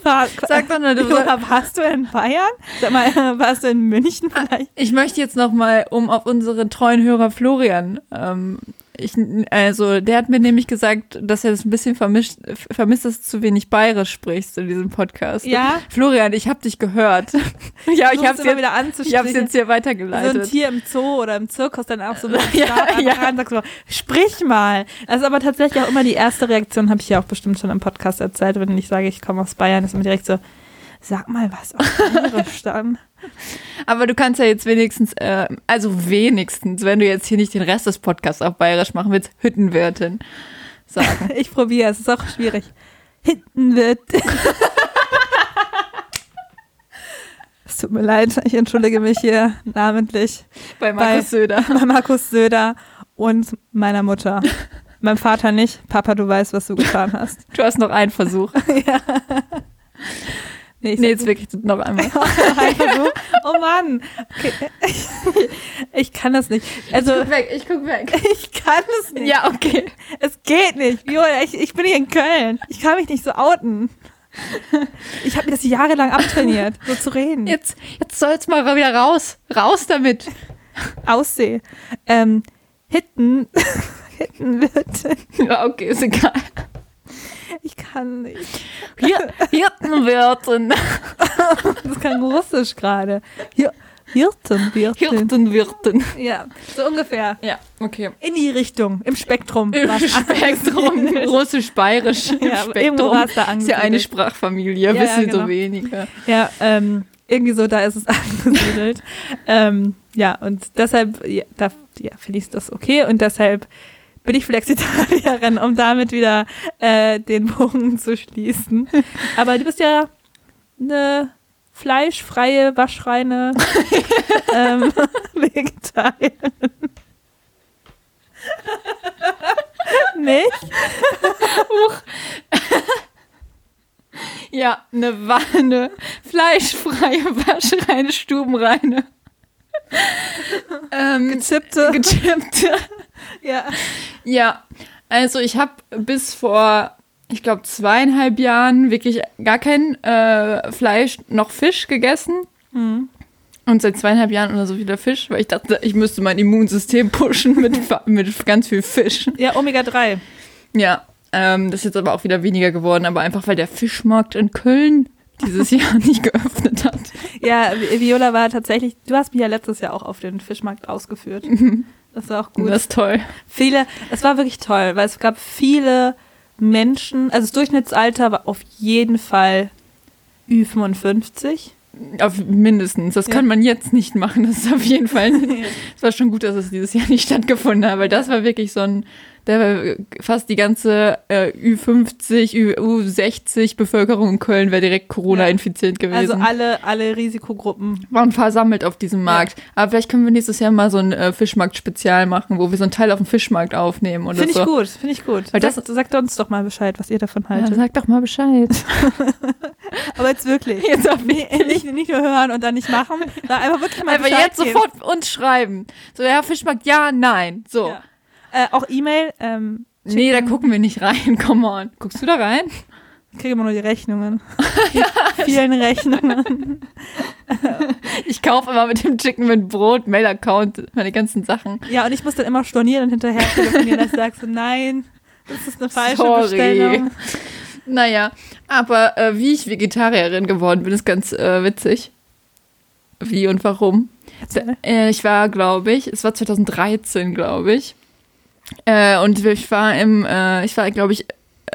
Sag doch mal, du warst du in Bayern? Sag mal, warst du in München vielleicht? Ich möchte jetzt noch mal, um auf unseren treuen Hörer Florian ähm, ich, also, der hat mir nämlich gesagt, dass er das ein bisschen vermischt, vermisst, dass du zu wenig bayerisch sprichst in diesem Podcast. Ja. Florian, ich habe dich gehört. ja, ich habe jetzt wieder Ich habe jetzt hier weitergeleitet. So ein Tier im Zoo oder im Zirkus dann auch so mit ja, ja. und sagst so, sprich mal. Das ist aber tatsächlich auch immer die erste Reaktion, habe ich ja auch bestimmt schon im Podcast erzählt, wenn ich sage, ich komme aus Bayern, ist immer direkt so, sag mal was auf bayerisch dann. Aber du kannst ja jetzt wenigstens, äh, also wenigstens, wenn du jetzt hier nicht den Rest des Podcasts auf Bayerisch machen willst, Hüttenwirtin sagen. ich probiere, es ist auch schwierig. Hüttenwirtin. es tut mir leid, ich entschuldige mich hier namentlich. Bei Markus bei, Söder. Bei Markus Söder und meiner Mutter. Mein Vater nicht. Papa, du weißt, was du getan hast. Du hast noch einen Versuch. ja. Nee, nee jetzt wirklich noch einmal. oh Mann. Okay. Ich kann das nicht. Also, ich guck weg, ich guck weg. Ich kann es nicht. Ja, okay. Es geht nicht. Joel, ich, ich bin hier in Köln. Ich kann mich nicht so outen. Ich habe mir das jahrelang abtrainiert, so zu reden. Jetzt, jetzt soll es mal wieder raus. Raus damit. Ausseh. Ähm, Hitten. Hitten wird. Ja, okay, ist egal. Ich kann nicht. Hier, Hirtenwirten. das kann Russisch gerade. Hier, Hirtenwirten. Hirtenwirten. Ja, so ungefähr. Ja, okay. In die Richtung, im Spektrum. Im Spektrum, russisch-bayerisch. Ja, Spektrum. Da ist ja eine Sprachfamilie, ja, wissen ja, genau. so weniger. Ja, ähm, irgendwie so, da ist es angesiedelt. ähm, ja, und deshalb, ja, da ja, finde ich das okay und deshalb bin ich Flexitarierin, um damit wieder äh, den Bogen zu schließen. Aber du bist ja eine fleischfreie, waschreine ähm, Vegetarierin. Nicht? Huch. Ja, eine Wanne, fleischfreie, waschreine, stubenreine. ähm, gechippte. Gechippte. ja. Ja, also ich habe bis vor, ich glaube, zweieinhalb Jahren wirklich gar kein äh, Fleisch noch Fisch gegessen. Mhm. Und seit zweieinhalb Jahren oder so wieder Fisch, weil ich dachte, ich müsste mein Immunsystem pushen mit, mit ganz viel Fisch. Ja, Omega-3. Ja, ähm, das ist jetzt aber auch wieder weniger geworden, aber einfach weil der Fischmarkt in Köln dieses Jahr nicht geöffnet hat. Ja, Viola war tatsächlich, du hast mich ja letztes Jahr auch auf den Fischmarkt ausgeführt. Mhm. Das war auch gut. Das ist toll. Viele, es war wirklich toll, weil es gab viele Menschen, also das Durchschnittsalter war auf jeden Fall Ü55? Auf mindestens. Das ja. kann man jetzt nicht machen. Das ist auf jeden Fall. Es war schon gut, dass es dieses Jahr nicht stattgefunden hat, weil das war wirklich so ein da war fast die ganze äh, Ü50, U60 Bevölkerung in Köln wäre direkt Corona infiziert gewesen. Also alle, alle Risikogruppen. Waren versammelt auf diesem Markt. Ja. Aber vielleicht können wir nächstes Jahr mal so ein äh, Fischmarkt-Spezial machen, wo wir so einen Teil auf dem Fischmarkt aufnehmen oder find so. Finde ich gut, finde ich gut. Weil das, sagt, sagt uns doch mal Bescheid, was ihr davon haltet. Ja, sagt doch mal Bescheid. Aber jetzt wirklich. Jetzt auch nicht, nicht, nicht nur hören und dann nicht machen, sondern einfach wirklich mal Einfach Bescheid jetzt geben. sofort uns schreiben. So, ja, Fischmarkt, ja, nein. So. Ja. Äh, auch E-Mail. Ähm, nee, da gucken wir nicht rein. Come on. Guckst du da rein? Ich kriege immer nur die Rechnungen. Ja. vielen Rechnungen. ich kaufe immer mit dem Chicken mit Brot, Mail-Account, meine ganzen Sachen. Ja, und ich muss dann immer stornieren und hinterher telefonieren, dass ich sage so, nein, das ist eine falsche Sorry. Bestellung. Naja, aber äh, wie ich Vegetarierin geworden bin, ist ganz äh, witzig. Wie und warum. Äh, ich war, glaube ich, es war 2013, glaube ich. Äh, und ich war im, äh, ich war, glaube ich,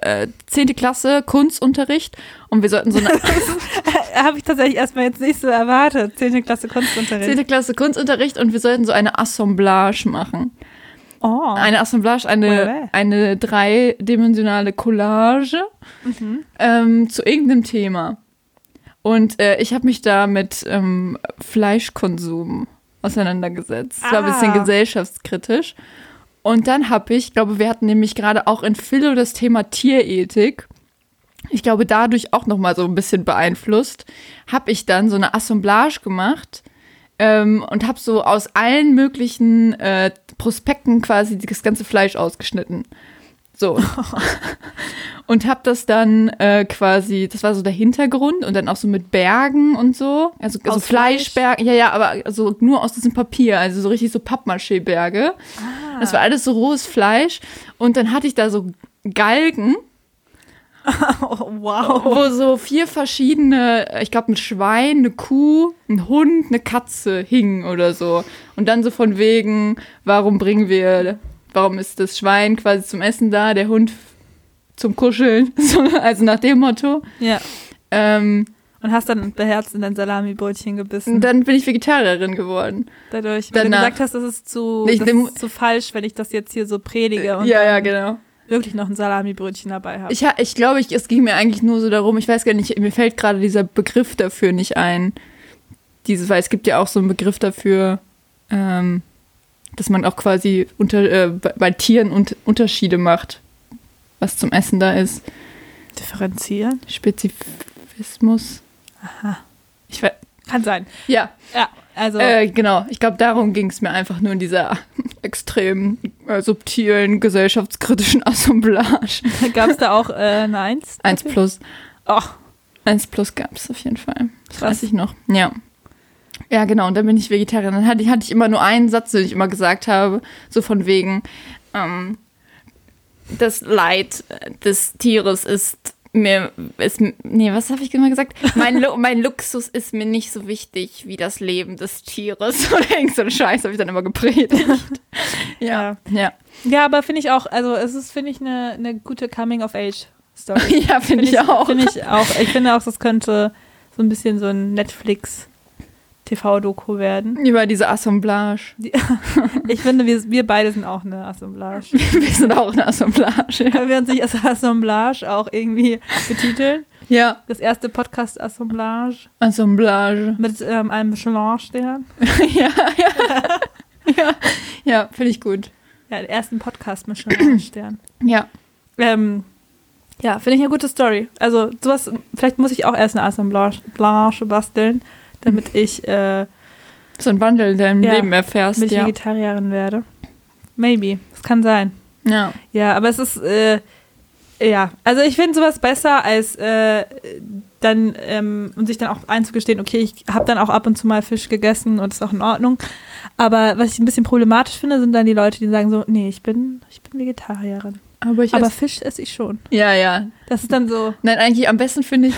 äh, 10. Klasse Kunstunterricht und wir sollten so eine. Habe ich tatsächlich erstmal jetzt nicht so erwartet. 10. Klasse Kunstunterricht. 10. Klasse Kunstunterricht und wir sollten so eine Assemblage machen. Oh. Eine Assemblage, eine, eine dreidimensionale Collage mhm. ähm, zu irgendeinem Thema. Und äh, ich habe mich da mit ähm, Fleischkonsum auseinandergesetzt. Das war ein bisschen ah. gesellschaftskritisch. Und dann habe ich, glaube, wir hatten nämlich gerade auch in Philo das Thema Tierethik. Ich glaube, dadurch auch noch mal so ein bisschen beeinflusst, habe ich dann so eine Assemblage gemacht ähm, und habe so aus allen möglichen äh, Prospekten quasi das ganze Fleisch ausgeschnitten. So. und habe das dann äh, quasi, das war so der Hintergrund und dann auch so mit Bergen und so. Also, also Fleischberge, ja, ja, aber so nur aus diesem Papier, also so richtig so Pappmaché-Berge. Ah. Das war alles so rohes Fleisch. Und dann hatte ich da so Galgen. Oh, wow. Wo so vier verschiedene, ich glaube, ein Schwein, eine Kuh, ein Hund, eine Katze hingen oder so. Und dann so von wegen, warum bringen wir warum ist das Schwein quasi zum Essen da, der Hund zum Kuscheln, also nach dem Motto. Ja. Ähm, und hast dann beherzt in dein Salami-Brötchen gebissen. Und dann bin ich Vegetarierin geworden. Dadurch, weil Danach. du gesagt hast, das ist zu, das ist zu falsch, wenn ich das jetzt hier so predige. Und ja, ja, genau. Wirklich noch ein Salami-Brötchen dabei habe. Ich, ich glaube, ich, es ging mir eigentlich nur so darum, ich weiß gar nicht, mir fällt gerade dieser Begriff dafür nicht ein. Dieses, weil es gibt ja auch so einen Begriff dafür, ähm, dass man auch quasi unter, äh, bei Tieren und Unterschiede macht, was zum Essen da ist. Differenzieren? Spezifismus. Aha. Ich kann sein. Ja. Ja, also. Äh, genau, ich glaube, darum ging es mir einfach nur in dieser extrem äh, subtilen, gesellschaftskritischen Assemblage. Gab es da auch äh, eine Eins? Eins plus. Ach. Eins plus gab es auf jeden Fall. Das weiß ich noch. Ja. Ja, genau, und dann bin ich Vegetarier. Dann hatte ich, hatte ich immer nur einen Satz, den ich immer gesagt habe, so von wegen, ähm, das Leid des Tieres ist mir, ist, nee, was habe ich immer gesagt? Mein, Lu mein Luxus ist mir nicht so wichtig wie das Leben des Tieres. Oder irgend so ein Scheiß habe ich dann immer gepredigt. ja, ja. Ja, aber finde ich auch, also es ist, finde ich, eine, eine gute Coming-of-Age-Story. ja, finde find ich, ich, auch. Finde ich auch. Ich finde auch, das könnte so ein bisschen so ein Netflix- TV-Doku werden. Über diese Assemblage. Die, ich finde, wir, wir beide sind auch eine Assemblage. wir sind auch eine Assemblage. Ja. Wir uns nicht als Assemblage auch irgendwie betiteln? Ja. Das erste Podcast Assemblage. Assemblage. Mit ähm, einem Michelin-Stern. ja, ja. ja, ja finde ich gut. Ja, den ersten Podcast Michelin-Stern. ja. Ähm, ja, finde ich eine gute Story. Also sowas, vielleicht muss ich auch erst eine Assemblage basteln damit ich äh, so einen Wandel in deinem ja, Leben erfährst. Damit ich ja. Vegetarierin werde. Maybe. Das kann sein. Ja. Ja, aber es ist, äh, ja, also ich finde sowas besser, als äh, dann, ähm, und sich dann auch einzugestehen, okay, ich habe dann auch ab und zu mal Fisch gegessen und ist auch in Ordnung. Aber was ich ein bisschen problematisch finde, sind dann die Leute, die sagen so, nee, ich bin, ich bin Vegetarierin. Aber, ich aber ess Fisch esse ich schon. Ja, ja. Das ist dann so. Nein, eigentlich am besten finde ich,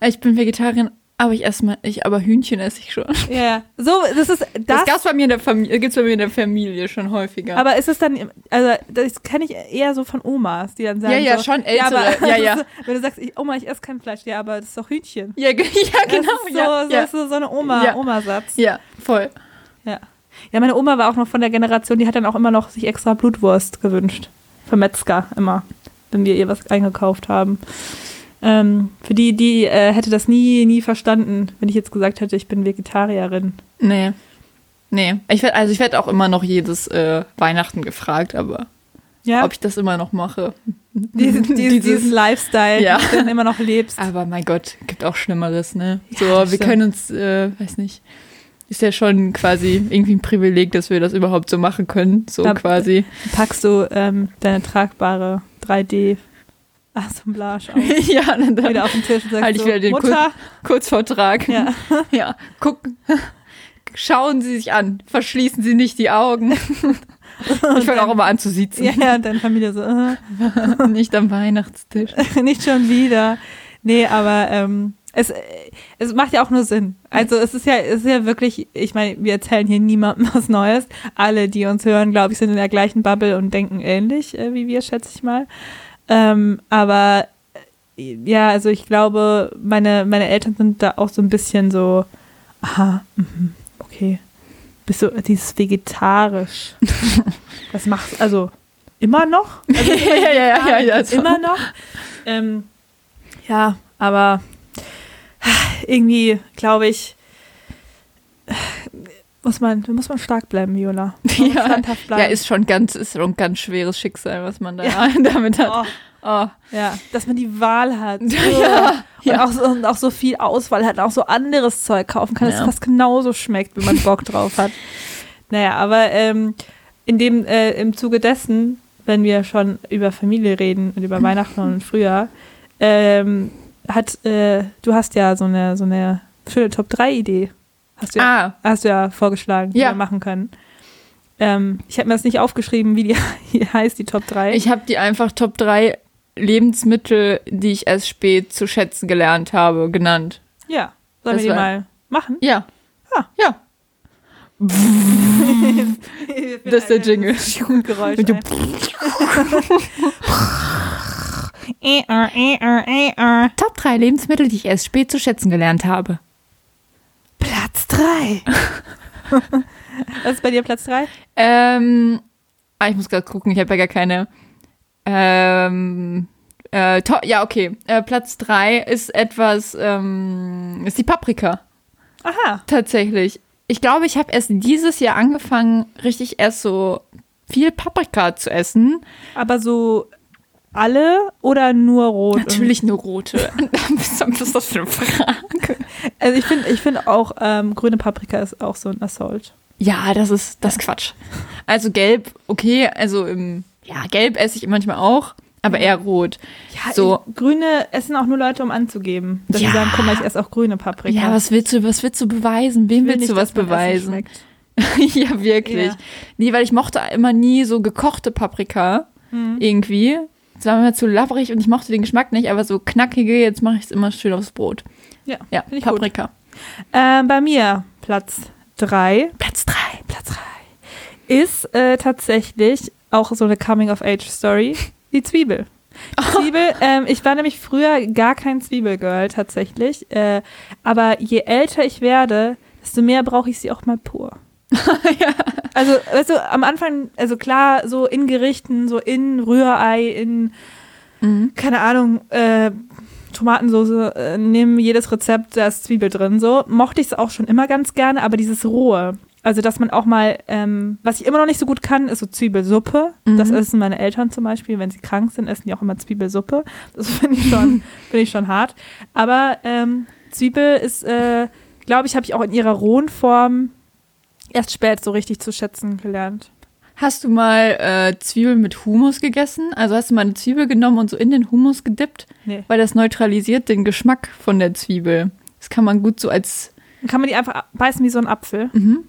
ich bin Vegetarierin, Aber ich esse mal, ich, aber Hühnchen esse ich schon. Ja, ja. So, das ist das. Das gab's bei mir in der Familie, gibt's bei mir in der Familie schon häufiger. Aber ist es dann, also das kenne ich eher so von Omas, die dann sagen Ja, ja, so, schon ältere. Ja, aber, Ja, ja. wenn du sagst, ich, Oma, ich esse kein Fleisch, ja, aber das ist doch Hühnchen. ja, ja, genau. Das ist so, ja, so, ja. ist so, so eine Oma, Ja. Omasatz. ja, voll. Ja. Ja, meine Oma war auch noch von der Generation, die hat dann auch immer noch sich extra Blutwurst gewünscht. Vom Metzger immer, wenn wir ihr was eingekauft haben. Ähm, für die, die äh, hätte das nie, nie verstanden, wenn ich jetzt gesagt hätte, ich bin Vegetarierin. Nee. Nee. Ich werd, also ich werde auch immer noch jedes äh, Weihnachten gefragt, aber Ja, ob ich das immer noch mache. diesen, diesen, diesen Lifestyle, Ja. den du dann immer noch lebst. Aber mein Gott, gibt auch Schlimmeres, ne? Ja, so, wir stimmt. können uns, äh, weiß nicht, ist ja schon quasi irgendwie ein Privileg, dass wir das überhaupt so machen können, so Ja. quasi. Packst du ähm, deine tragbare 3D Assemblage auf, ja, dann, wieder dann auf den Tisch und sagst Halt ich so, wieder den Mutter, Kurzvortrag. ja. ja, gucken. Schauen Sie sich an, verschließen Sie nicht die Augen. Ich fange auch immer an zu sitzen. ja, ja, und deine Familie so, äh, Nicht am Weihnachtstisch. nicht schon wieder. Nee, aber ähm, es, es macht ja auch nur Sinn. Also es ist ja, es ist ja wirklich, ich meine, wir erzählen hier niemandem was Neues. Alle, die uns hören, glaube ich, sind in der gleichen Bubble und denken ähnlich äh, wie wir, schätze ich mal. Ähm, aber äh, ja, also ich glaube, meine, meine Eltern sind da auch so ein bisschen so, aha, mhm, okay. Bist du dieses vegetarisch? Was machst also immer noch? Also ja, ja, ja, ja, ja, so. immer noch. Ähm, ja, aber irgendwie glaube ich, muss man, muss man stark bleiben, muss Ja, ja, ist schon ganz, ist schon ein ganz schweres Schicksal, was man da Ja. damit hat. oh, Oh. ja, dass man die Wahl hat. Ja, Und, ja. auch so, und auch so viel Auswahl hat, auch so anderes Zeug kaufen kann, das Ja. fast genauso schmeckt, wenn man Bock drauf hat. Naja, aber ähm, in dem, äh, im Zuge dessen, wenn wir schon über Familie reden und über Weihnachten und Frühjahr, ähm, hat, äh, du hast ja so eine, so eine schöne Top-3-Idee. Hast du ja, Ah, hast du ja vorgeschlagen, die Ja. wir machen können. Ähm, ich habe mir das nicht aufgeschrieben, wie die heißt, die Top 3. ich habe die einfach Top 3 Lebensmittel, die ich erst spät zu schätzen gelernt habe, genannt. ja, sollen Das wir die mal machen? Ja. Ah. Ja. Das ist der Jingle. Geräusch. Top 3 Lebensmittel, die ich erst spät zu schätzen gelernt habe. Platz 3. Was ist bei dir Platz 3? Ähm, ah, ich muss gerade gucken, ich habe ja gar keine. Ähm, äh, to- ja, okay. Äh, Platz 3 ist etwas, ähm, ist die Paprika. Aha. Tatsächlich. Ich glaube, ich habe erst dieses Jahr angefangen, richtig erst so viel Paprika zu essen. Aber so alle oder nur rot? Natürlich nur rote. Was ist das für eine Frage? Also ich finde ich find auch, ähm, grüne Paprika ist auch so ein Assault. Ja, das ist das ist Quatsch. Also gelb, okay, also im, ja, gelb esse ich manchmal auch, aber eher rot. Ja, So. grüne essen auch nur Leute, um anzugeben. Dass Ja. sie sagen, guck mal, ich esse auch grüne Paprika. Ja, was willst du, was willst du beweisen? Wem will willst du nicht, was mein Essen beweisen? ja, wirklich. Ja. Nee, weil ich mochte immer nie so gekochte Paprika Mhm. irgendwie. Es war mir zu labbrig und ich mochte den Geschmack nicht, aber so knackige, jetzt mache ich es immer schön aufs Brot. Ja, Ja, ich. Paprika. Ähm, bei mir Platz 3. Platz 3. Platz 3 ist äh, tatsächlich auch so eine Coming-of-Age-Story. Die Zwiebel. Die Zwiebel, ähm, ich war nämlich früher gar kein Zwiebelgirl tatsächlich. Äh, aber je älter ich werde, desto mehr brauche ich sie auch mal pur. Also, weißt du, am Anfang, also klar, so in Gerichten, so in Rührei, in, Mhm. keine Ahnung, äh, Tomatensoße, äh, nehmen jedes Rezept, da ist Zwiebel drin, so. Mochte ich es auch schon immer ganz gerne, aber dieses Rohe, also dass man auch mal, ähm, was ich immer noch nicht so gut kann, ist so Zwiebelsuppe. Das Mhm. essen meine Eltern zum Beispiel, wenn sie krank sind, essen die auch immer Zwiebelsuppe. Das finde ich schon, finde ich schon hart. Aber ähm, Zwiebel ist, äh, glaube ich, habe ich auch in ihrer rohen Form erst spät so richtig zu schätzen gelernt. Hast du mal äh, Zwiebeln mit Hummus gegessen? Also hast du mal eine Zwiebel genommen und so in den Hummus gedippt? Nee. Weil das neutralisiert den Geschmack von der Zwiebel. Das kann man gut so als. Dann kann man die einfach beißen wie so ein Apfel. Mhm.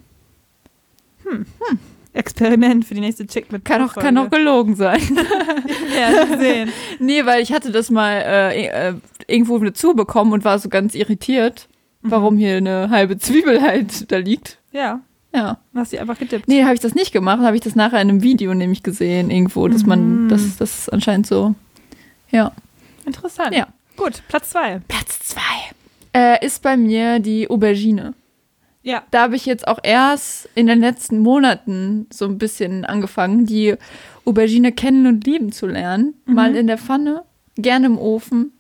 Experiment für die nächste Chick mit Kann auch, kann auch gelogen sein. ja, sehen. nee, weil ich hatte das mal äh, äh, irgendwo dazu bekommen und war so ganz irritiert. warum hier eine halbe Zwiebel halt da liegt. Ja. Ja. Hast du einfach gedippt. Nee, habe ich das nicht gemacht, habe ich das nachher in einem Video nämlich gesehen, irgendwo, dass man, Mhm. das, das ist anscheinend so. Ja. Interessant. Ja. Gut, Platz zwei. Platz zwei äh, ist bei mir die Aubergine. Ja. Da habe ich jetzt auch erst in den letzten Monaten so ein bisschen angefangen, die Aubergine kennen und lieben zu lernen. Mal in der Pfanne, gerne im Ofen.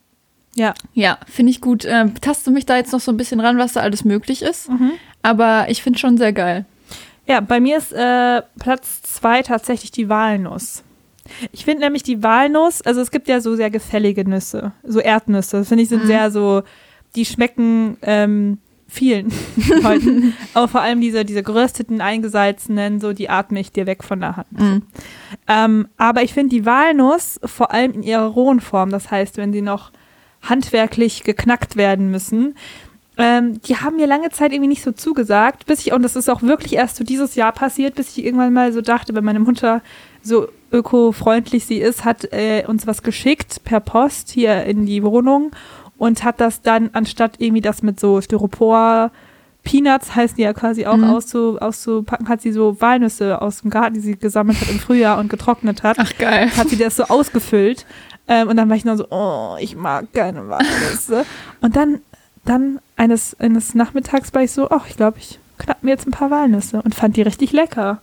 Ja. Ja, finde ich gut. Äh, taste mich da jetzt noch so ein bisschen ran, was da alles möglich ist. Mhm. Aber ich finde schon sehr geil. Ja, bei mir ist äh, Platz zwei tatsächlich die Walnuss. Ich finde nämlich die Walnuss, also es gibt ja so sehr gefällige Nüsse, so Erdnüsse, das finde ich sind sehr so, die schmecken ähm, vielen Leuten, aber vor allem diese, diese gerösteten, eingesalzenen, so die atme ich dir weg von der Hand. Ähm, aber ich finde die Walnuss vor allem in ihrer rohen Form, das heißt, wenn sie noch handwerklich geknackt werden müssen, ähm, die haben mir lange Zeit irgendwie nicht so zugesagt, bis ich, und das ist auch wirklich erst so dieses Jahr passiert, bis ich irgendwann mal so dachte, wenn meine Mutter so öko-freundlich sie ist, hat äh, uns was geschickt per Post hier in die Wohnung und hat das dann, anstatt irgendwie das mit so Styropor, Peanuts heißen die ja quasi auch, Mhm. auszu, auszupacken, hat sie so Walnüsse aus dem Garten, die sie gesammelt hat im Frühjahr und getrocknet hat Ach, geil. hat sie das so ausgefüllt. Ähm, und dann war ich nur so, oh, ich mag keine Walnüsse. und dann, dann eines, eines Nachmittags war ich so, ach, ich glaube, ich knapp mir jetzt ein paar Walnüsse und fand die richtig lecker.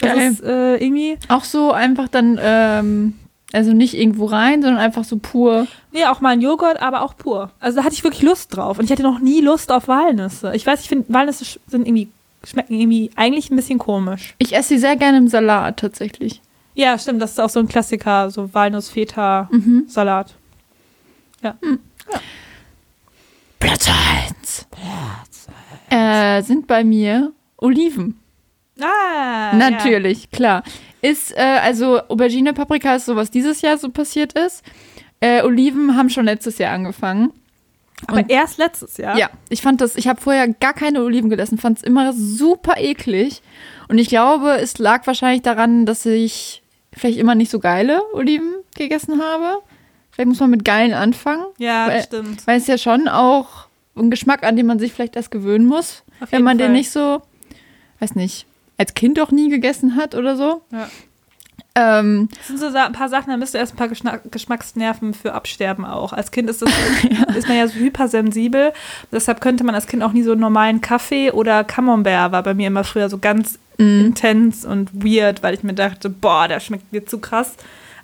Das Geil. ist äh, irgendwie, Auch so einfach dann, ähm, also nicht irgendwo rein, sondern einfach so pur. nee, auch mal ein Joghurt, aber auch pur. Also da hatte ich wirklich Lust drauf. Und ich hatte noch nie Lust auf Walnüsse. Ich weiß, ich finde, Walnüsse sind irgendwie, schmecken irgendwie eigentlich ein bisschen komisch. Ich esse sie sehr gerne im Salat tatsächlich. Ja, stimmt, das ist auch so ein Klassiker, so Walnuss-Feta-Salat. Ja. Platz 1. Äh, sind bei mir Oliven. Ah, Natürlich, klar. Ist, äh, also Aubergine, Paprika ist so, was dieses Jahr so passiert ist. Äh, Oliven haben schon letztes Jahr angefangen. Aber Und- erst letztes Jahr. Ja, ich fand das, ich habe vorher gar keine Oliven gegessen, fand es immer super eklig. Und ich glaube, es lag wahrscheinlich daran, dass ich vielleicht immer nicht so geile Oliven gegessen habe. Vielleicht muss man mit geilen anfangen. Ja, Weil- stimmt. Weil es ja schon auch ein Geschmack, an den man sich vielleicht erst gewöhnen muss. Auf wenn man den Fall. nicht so, weiß nicht, als Kind auch nie gegessen hat oder so. Ja. Ähm, Das sind so ein paar Sachen, da müsst ihr erst ein paar Geschmacksnerven für absterben auch. Als Kind ist, das, ist man ja so hypersensibel. Deshalb könnte man als Kind auch nie so einen normalen Kaffee oder Camembert war bei mir immer früher so ganz Mhm. intens und weird, weil ich mir dachte, boah, der schmeckt mir zu krass.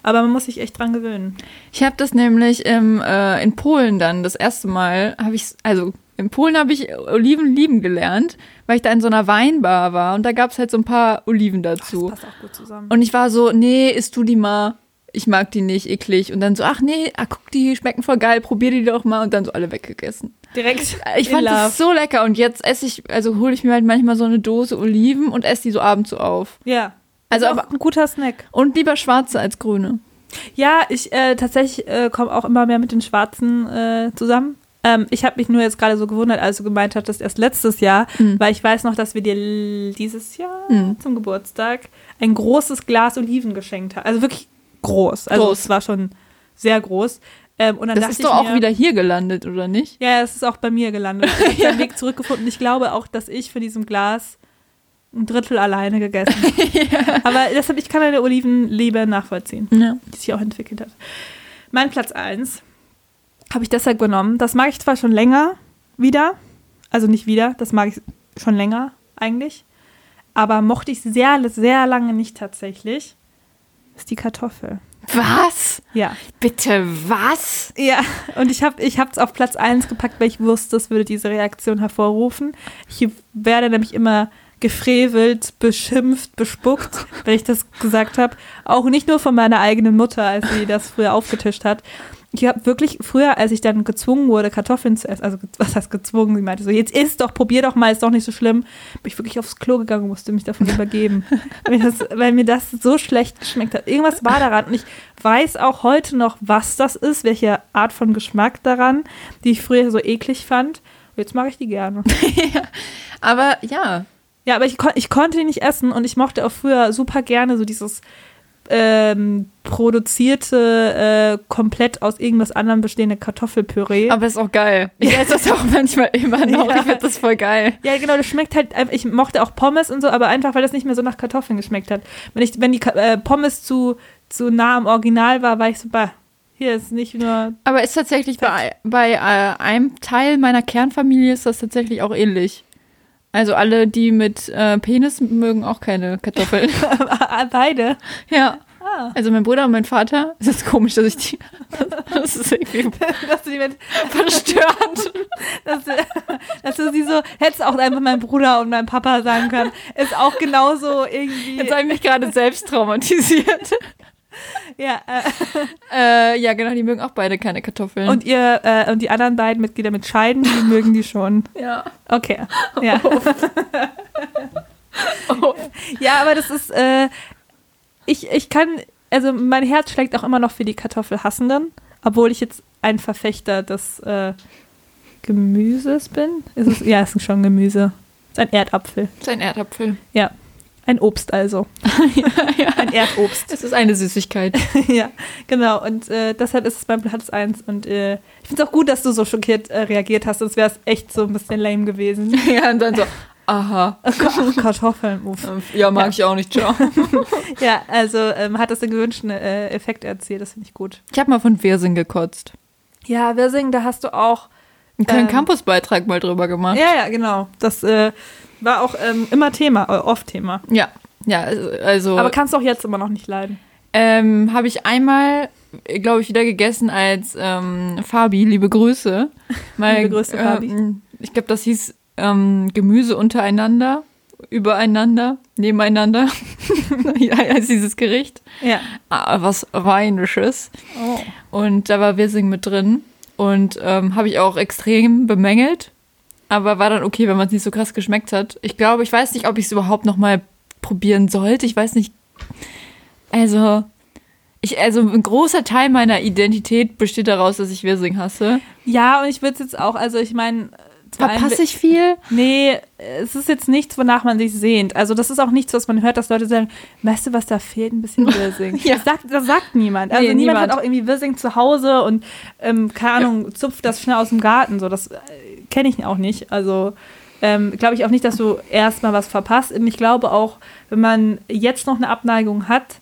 Aber man muss sich echt dran gewöhnen. Ich habe das nämlich im, äh, in Polen dann das erste Mal, habe ich, also in Polen habe ich Oliven lieben gelernt, weil ich da in so einer Weinbar war und da gab es halt so ein paar Oliven dazu. Das passt auch gut zusammen. Und ich war so, nee, isst du die mal. Ich mag die nicht, eklig. Und dann so, ach nee, ah, guck, die schmecken voll geil, probier die doch mal. Und dann so alle weggegessen. Direkt. Ich fand love. das so lecker. Und jetzt esse ich, also hole ich mir halt manchmal so eine Dose Oliven und esse die so abends so auf. Ja. Also auch aber- ein guter Snack. Und lieber schwarze als grüne. Ja, ich äh, tatsächlich äh, komme auch immer mehr mit den Schwarzen äh, zusammen. Ähm, ich habe mich nur jetzt gerade so gewundert, als du gemeint hattest, erst letztes Jahr, Mhm. weil ich weiß noch, dass wir dir dieses Jahr Mhm. zum Geburtstag ein großes Glas Oliven geschenkt haben. Also wirklich groß. Also Groß. es war schon sehr groß. Ähm, und dann Das ist doch auch mir, wieder hier gelandet, oder nicht? Ja, es ist auch bei mir gelandet. Ich habe den Weg zurückgefunden. Ich glaube auch, dass ich von diesem Glas ein Drittel alleine gegessen habe. Aber deshalb, ich kann deine Olivenliebe nachvollziehen Ja. die sich auch entwickelt hat. Mein Platz 1 habe ich deshalb genommen. Das mag ich zwar schon länger wieder, also nicht wieder, das mag ich schon länger eigentlich, aber mochte ich sehr, sehr lange nicht tatsächlich, ist die Kartoffel. Was? Ja. Bitte was? Ja, und ich habe es auf Platz 1 gepackt, weil ich wusste, es würde diese Reaktion hervorrufen. Ich werde nämlich immer gefrevelt, beschimpft, bespuckt, wenn ich das gesagt habe. Auch nicht nur von meiner eigenen Mutter, als sie das früher aufgetischt hat. Ich habe wirklich früher, als ich dann gezwungen wurde, Kartoffeln zu essen, also was heißt gezwungen, sie meinte so, jetzt isst doch, probier doch mal, ist doch nicht so schlimm, bin ich wirklich aufs Klo gegangen und musste mich davon übergeben, weil, das, weil mir das so schlecht geschmeckt hat. Irgendwas war daran und ich weiß auch heute noch, was das ist, welche Art von Geschmack daran, die ich früher so eklig fand. Und jetzt mag ich die gerne. Aber ja. Ja, aber ich, kon ich konnte die nicht essen und ich mochte auch früher super gerne so dieses ähm, produzierte, äh, komplett aus irgendwas anderem bestehende Kartoffelpüree. Aber ist auch geil. Ich esse das auch manchmal immer noch. Ja. Ich finde das voll geil. Ja, genau, das schmeckt halt, ich mochte auch Pommes und so, aber einfach, weil das nicht mehr so nach Kartoffeln geschmeckt hat. Wenn, ich, wenn die äh, Pommes zu, zu nah am Original war, war ich so, bah, hier ist nicht nur. Aber ist tatsächlich bei, bei äh, einem Teil meiner Kernfamilie ist das tatsächlich auch ähnlich. Also alle, die mit äh, Penis mögen auch keine Kartoffeln. Beide? Ja. Ah. Also mein Bruder und mein Vater. Es ist komisch, dass ich die. Das ist irgendwie dass du die mit verstört. dass, du, dass du sie so. Hättest auch einfach mein Bruder und mein Papa sagen können. Ist auch genauso irgendwie. Jetzt habe ich mich gerade selbst traumatisiert. Ja, äh. äh, ja, genau, die mögen auch beide keine Kartoffeln. Und ihr äh, und die anderen beiden Mitglieder mit Scheiden, die mögen die schon. Ja. Okay. Ja. Oh. oh. Ja, aber das ist, äh, ich, ich kann, also mein Herz schlägt auch immer noch für die Kartoffelhassenden, obwohl ich jetzt ein Verfechter des äh, Gemüses bin. Ist es, ja, es ist schon Gemüse. Es ist ein Erdapfel. Es ist ein Erdapfel. Ja. Ein Obst also. ja, ja. Ein Erdobst. Es ist eine Süßigkeit. ja, genau. Und äh, deshalb ist es beim Platz 1. Und äh, ich finde es auch gut, dass du so schockiert äh, reagiert hast, sonst wäre es echt so ein bisschen lame gewesen. ja, und dann so, aha. Kartoffeln, uff. Ja, mag ja. ich auch nicht, ciao. ja, also ähm, hat das den gewünschten äh, Effekt erzielt, das finde ich gut. Ich habe mal von Wirsing gekotzt. Ja, Wirsing, da hast du auch einen kleinen ähm, Campusbeitrag mal drüber gemacht. Ja, ja, genau. Das äh, war auch ähm, immer Thema, äh, oft Thema. Ja, ja, also. Aber kannst du auch jetzt immer noch nicht leiden. Ähm, Habe ich einmal, glaube ich, wieder gegessen als ähm, Fabi, liebe Grüße. Mal, liebe Grüße, Fabi. Ähm, ich glaube, das hieß ähm, Gemüse untereinander, übereinander, nebeneinander. als dieses Gericht. Ja. Ah, was Rheinisches. Oh. Und da war Wirsing mit drin. Und ähm, habe ich auch extrem bemängelt aber war dann okay, wenn man es nicht so krass geschmeckt hat. Ich glaube, ich weiß nicht, ob ich es überhaupt noch mal probieren sollte. Ich weiß nicht. Also, ich, also ein großer Teil meiner Identität besteht daraus, dass ich Wirsing hasse. Ja, und ich würde es jetzt auch, also ich meine. Verpasse ich viel? Nee, es ist jetzt nichts, wonach man sich sehnt. Also das ist auch nichts, was man hört, dass Leute sagen, weißt du, was da fehlt? Ein bisschen Wirsing. ja. das, sagt, das sagt niemand. Also nee, niemand, niemand, hat auch irgendwie Wirsing zu Hause und, ähm, keine Ahnung, zupft das schnell aus dem Garten. So, das äh, kenne ich auch nicht. Also ähm, glaube ich auch nicht, dass du erstmal was verpasst. Und ich glaube auch, wenn man jetzt noch eine Abneigung hat,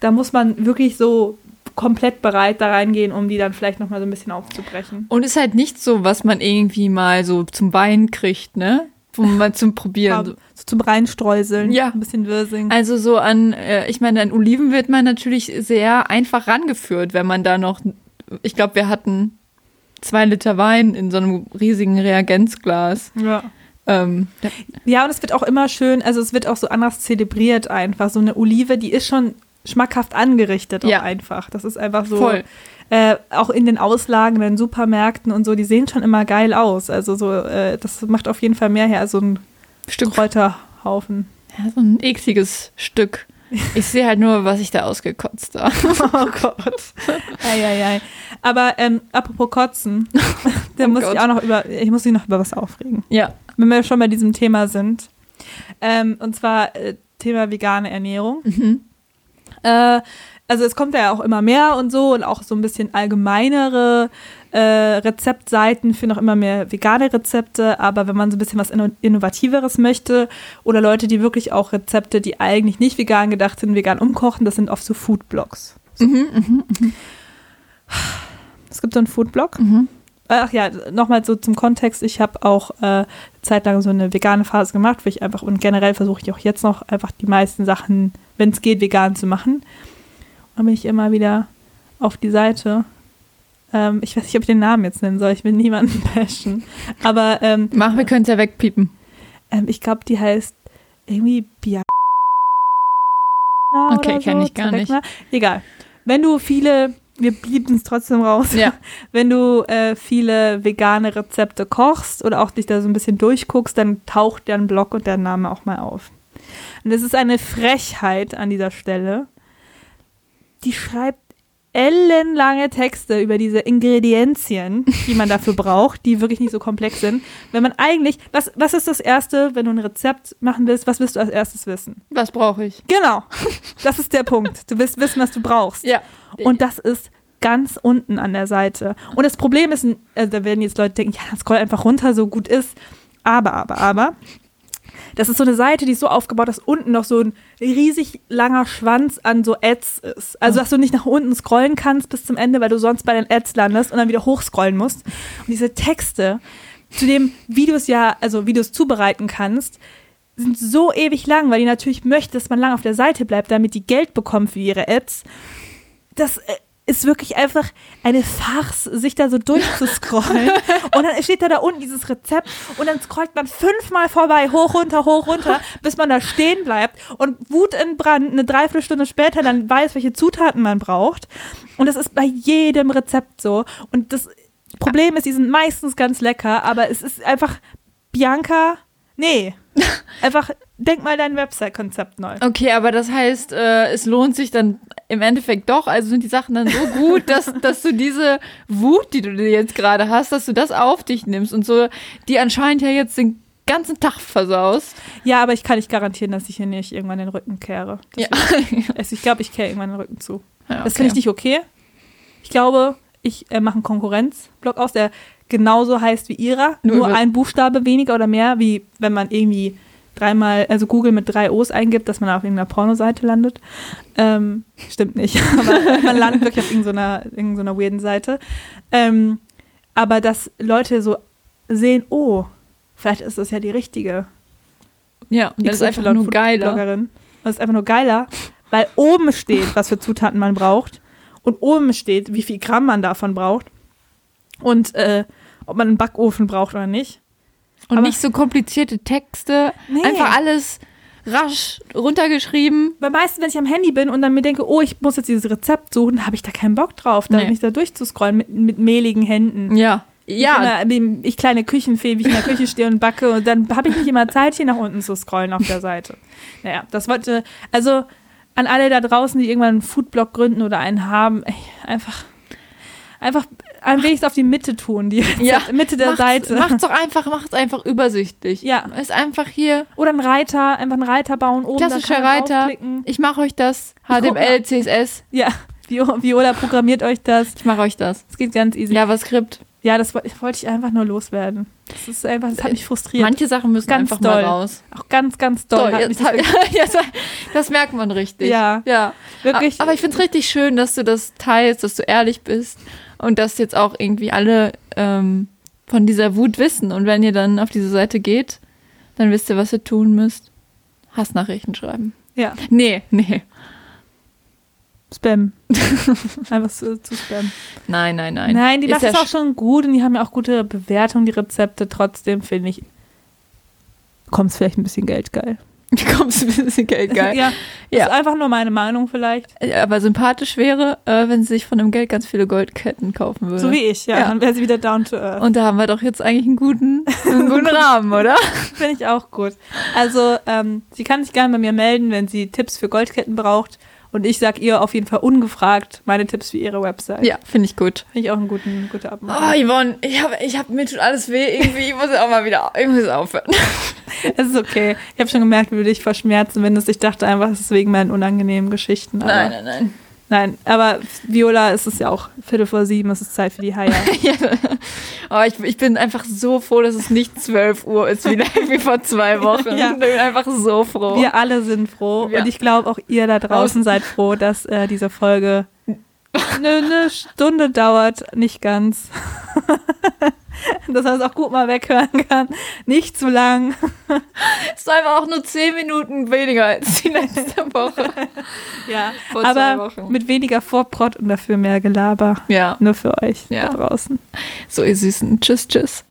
da muss man wirklich so komplett bereit da reingehen, um die dann vielleicht noch mal so ein bisschen aufzubrechen. Und ist halt nicht so, was man irgendwie mal so zum Wein kriegt, ne? Wo man zum Probieren. So, zum Reinstreuseln. Ja. Ein bisschen Wirsing. Also so an, äh, ich meine, an Oliven wird man natürlich sehr einfach rangeführt, wenn man da noch, ich glaube, wir hatten zwei Liter Wein in so einem riesigen Reagenzglas. Ja. Ähm, ja, und es wird auch immer schön, also es wird auch so anders zelebriert einfach. So eine Olive, die ist schon schmackhaft angerichtet ja. auch einfach. Das ist einfach so. Voll. Äh, auch in den Auslagen, in den Supermärkten und so, die sehen schon immer geil aus. Also so, äh, das macht auf jeden Fall mehr her als so ein Stück Kräuterhaufen. Ja, so ein ekliges Stück. Ich sehe halt nur, was ich da ausgekotzt habe. Oh Gott. Eieiei. Aber ähm, apropos Kotzen, da oh muss Gott. ich auch noch über, ich muss mich noch über was aufregen. Ja. Wenn wir schon bei diesem Thema sind. Ähm, und zwar äh, Thema vegane Ernährung. Mhm. Äh, also es kommt ja auch immer mehr und so und auch so ein bisschen allgemeinere äh, Rezeptseiten für noch immer mehr vegane Rezepte. Aber wenn man so ein bisschen was Innovativeres möchte oder Leute, die wirklich auch Rezepte, die eigentlich nicht vegan gedacht sind, vegan umkochen, das sind oft so Foodblogs. So. Mhm, mh, mh. Es gibt so einen Foodblog. Mhm. Ach ja, nochmal so zum Kontext. Ich habe auch äh, zeitlang so eine vegane Phase gemacht, wo ich einfach und generell versuche ich auch jetzt noch einfach die meisten Sachen, wenn es geht, vegan zu machen. Und bin ich immer wieder auf die Seite. Ähm, ich weiß nicht, ob ich den Namen jetzt nennen soll. Ich will niemanden bashen. Aber ähm, Mach, wir können es ja wegpiepen. Ähm, ich glaube, die heißt irgendwie Bia. Okay, kenne so, ich gar nicht. Egal. Wenn du viele wir bieten es trotzdem raus. Ja. Wenn du äh, viele vegane Rezepte kochst oder auch dich da so ein bisschen durchguckst, dann taucht deren Blog und der Name auch mal auf. Und es ist eine Frechheit an dieser Stelle. Die schreibt ellenlange Texte über diese Ingredienzien, die man dafür braucht, die wirklich nicht so komplex sind. Wenn man eigentlich, was, was ist das Erste, wenn du ein Rezept machen willst, was willst du als erstes wissen? Was brauche ich? Genau, das ist der Punkt. Du willst wissen, was du brauchst. Ja. Und das ist ganz unten an der Seite. Und das Problem ist, also da werden jetzt Leute denken, ja, dann scroll einfach runter, so gut ist. Aber, aber, aber, das ist so eine Seite, die ist so aufgebaut, dass unten noch so ein riesig langer Schwanz an so Ads ist. Also, dass du nicht nach unten scrollen kannst bis zum Ende, weil du sonst bei den Ads landest und dann wieder hochscrollen musst. Und diese Texte, zu dem Videos ja, also Videos zubereiten kannst, sind so ewig lang, weil die natürlich möchten, dass man lang auf der Seite bleibt, damit die Geld bekommen für ihre Ads. Das äh, ist wirklich einfach eine Farce, sich da so durchzuscrollen. und dann steht da da unten dieses Rezept und dann scrollt man fünfmal vorbei, hoch, runter, hoch, runter, bis man da stehen bleibt und Wut in Brand eine Dreiviertelstunde später dann weiß, welche Zutaten man braucht. Und das ist bei jedem Rezept so. Und das Problem ist, die sind meistens ganz lecker, aber es ist einfach Bianca, nee. Einfach denk mal dein Website-Konzept neu. Okay, aber das heißt, äh, es lohnt sich dann im Endeffekt doch. Also sind die Sachen dann so gut, dass, dass du diese Wut, die du jetzt gerade hast, dass du das auf dich nimmst und so, die anscheinend ja jetzt den ganzen Tag versaust. Ja, aber ich kann nicht garantieren, dass ich hier nicht irgendwann den Rücken kehre. Das Ja. also ich glaube, ich kehre irgendwann den Rücken zu. Ja, Das finde ich nicht okay. Ich glaube, ich äh, mache einen Konkurrenzblock aus, der genauso heißt wie ihrer. Nur Nur, ein Buchstabe weniger oder mehr, wie wenn man irgendwie dreimal, also Google mit drei O's eingibt, dass man auf irgendeiner Pornoseite landet. Ähm, stimmt nicht, aber man landet wirklich auf irgendeiner, irgendeiner weirden Seite. Ähm, aber dass Leute so sehen, oh, vielleicht ist das ja die richtige Ja, und das ist einfach nur geiler. Bloggerin. Das ist einfach nur geiler, weil oben steht, was für Zutaten man braucht und oben steht, wie viel Gramm man davon braucht und äh, ob man einen Backofen braucht oder nicht. Und Aber- nicht so komplizierte Texte. Nee. Einfach alles rasch runtergeschrieben. Weil meistens, wenn ich am Handy bin und dann mir denke, oh, ich muss jetzt dieses Rezept suchen, habe ich da keinen Bock drauf, da Nee. mich da durchzuscrollen mit, mit mehligen Händen. Ja. Ja. Ich, immer, ich kleine Küchenfee, wie ich in der Küche stehe und backe und dann habe ich nicht immer Zeit, hier nach unten zu scrollen auf der Seite. Naja, das wollte, also an alle da draußen, die irgendwann einen Foodblog gründen oder einen haben, ey, einfach, einfach ein wenig auf die Mitte tun, die Ja. Mitte der macht's, Seite. Macht's doch einfach, macht's einfach übersichtlich. Ja. Ist einfach hier, Oder einen Reiter, einfach einen Reiter bauen oben. klassischer Reiter. Ich mache euch das. HTML, mal. CSS. Ja, Vio- Viola programmiert euch das. Ich mache euch das. Es geht ganz easy. Ja, JavaScript. das woll- wollte ich einfach nur loswerden. Das ist einfach, das hat mich frustriert. Manche Sachen müssen Ganz einfach mal doll. raus. Auch ganz, ganz doll. Mich jetzt, das das merkt man richtig. Ja. ja. wirklich. Aber ich finde es richtig schön, dass du das teilst, dass du ehrlich bist und dass jetzt auch irgendwie alle ähm, von dieser Wut wissen. Und wenn ihr dann auf diese Seite geht, dann wisst ihr, was ihr tun müsst. Hassnachrichten schreiben. ja, Nee, nee. Spam. einfach zu, zu Spam. Nein, nein, nein. Nein, die machen es auch schon gut und die haben ja auch gute Bewertungen, die Rezepte. Trotzdem finde ich, kommt es vielleicht ein bisschen Geld geil. Kommst ein bisschen Geld geil. Ja, Ja. ist einfach nur meine Meinung vielleicht. Aber sympathisch wäre, äh, wenn sie sich von dem Geld ganz viele Goldketten kaufen würde. So wie ich, ja. Ja. Dann wäre sie wieder down to earth. und da haben wir doch jetzt eigentlich einen guten, einen guten Rahmen, oder? Finde ich auch gut. Also, ähm, sie kann sich gerne bei mir melden, wenn sie Tipps für Goldketten braucht. Und ich sag ihr auf jeden Fall ungefragt meine Tipps für ihre Website. Ja, finde ich gut. Finde ich auch einen guten, gute Oh, Abmachung. Yvonne, ich hab, ich hab, mir tut alles weh. Irgendwie, ich muss auch mal wieder, ich muss aufhören. Es ist okay. Ich habe schon gemerkt, wie du dich verschmerzen windest. Ich dachte einfach, es ist wegen meinen unangenehmen Geschichten. Nein, nein, nein. Nein, aber Viola, es ist ja auch Viertel vor sieben, es ist Zeit für die Haie. Ja. Oh, ich, ich bin einfach so froh, dass es nicht 12 Uhr ist, wie, wie vor zwei Wochen. Ja. Ich bin einfach so froh. Wir alle sind froh Ja. und ich glaube auch ihr da draußen seid froh, dass äh, diese Folge eine ne Stunde dauert, nicht ganz. dass man es auch gut mal weghören kann. Nicht zu lang. Es ist einfach auch nur 10 Minuten weniger als die letzte Woche. Ja, Vor zwei aber Wochen. mit weniger Vorprott und dafür mehr Gelaber. Ja, Nur für euch Ja. da draußen. so ihr Süßen. Tschüss, tschüss.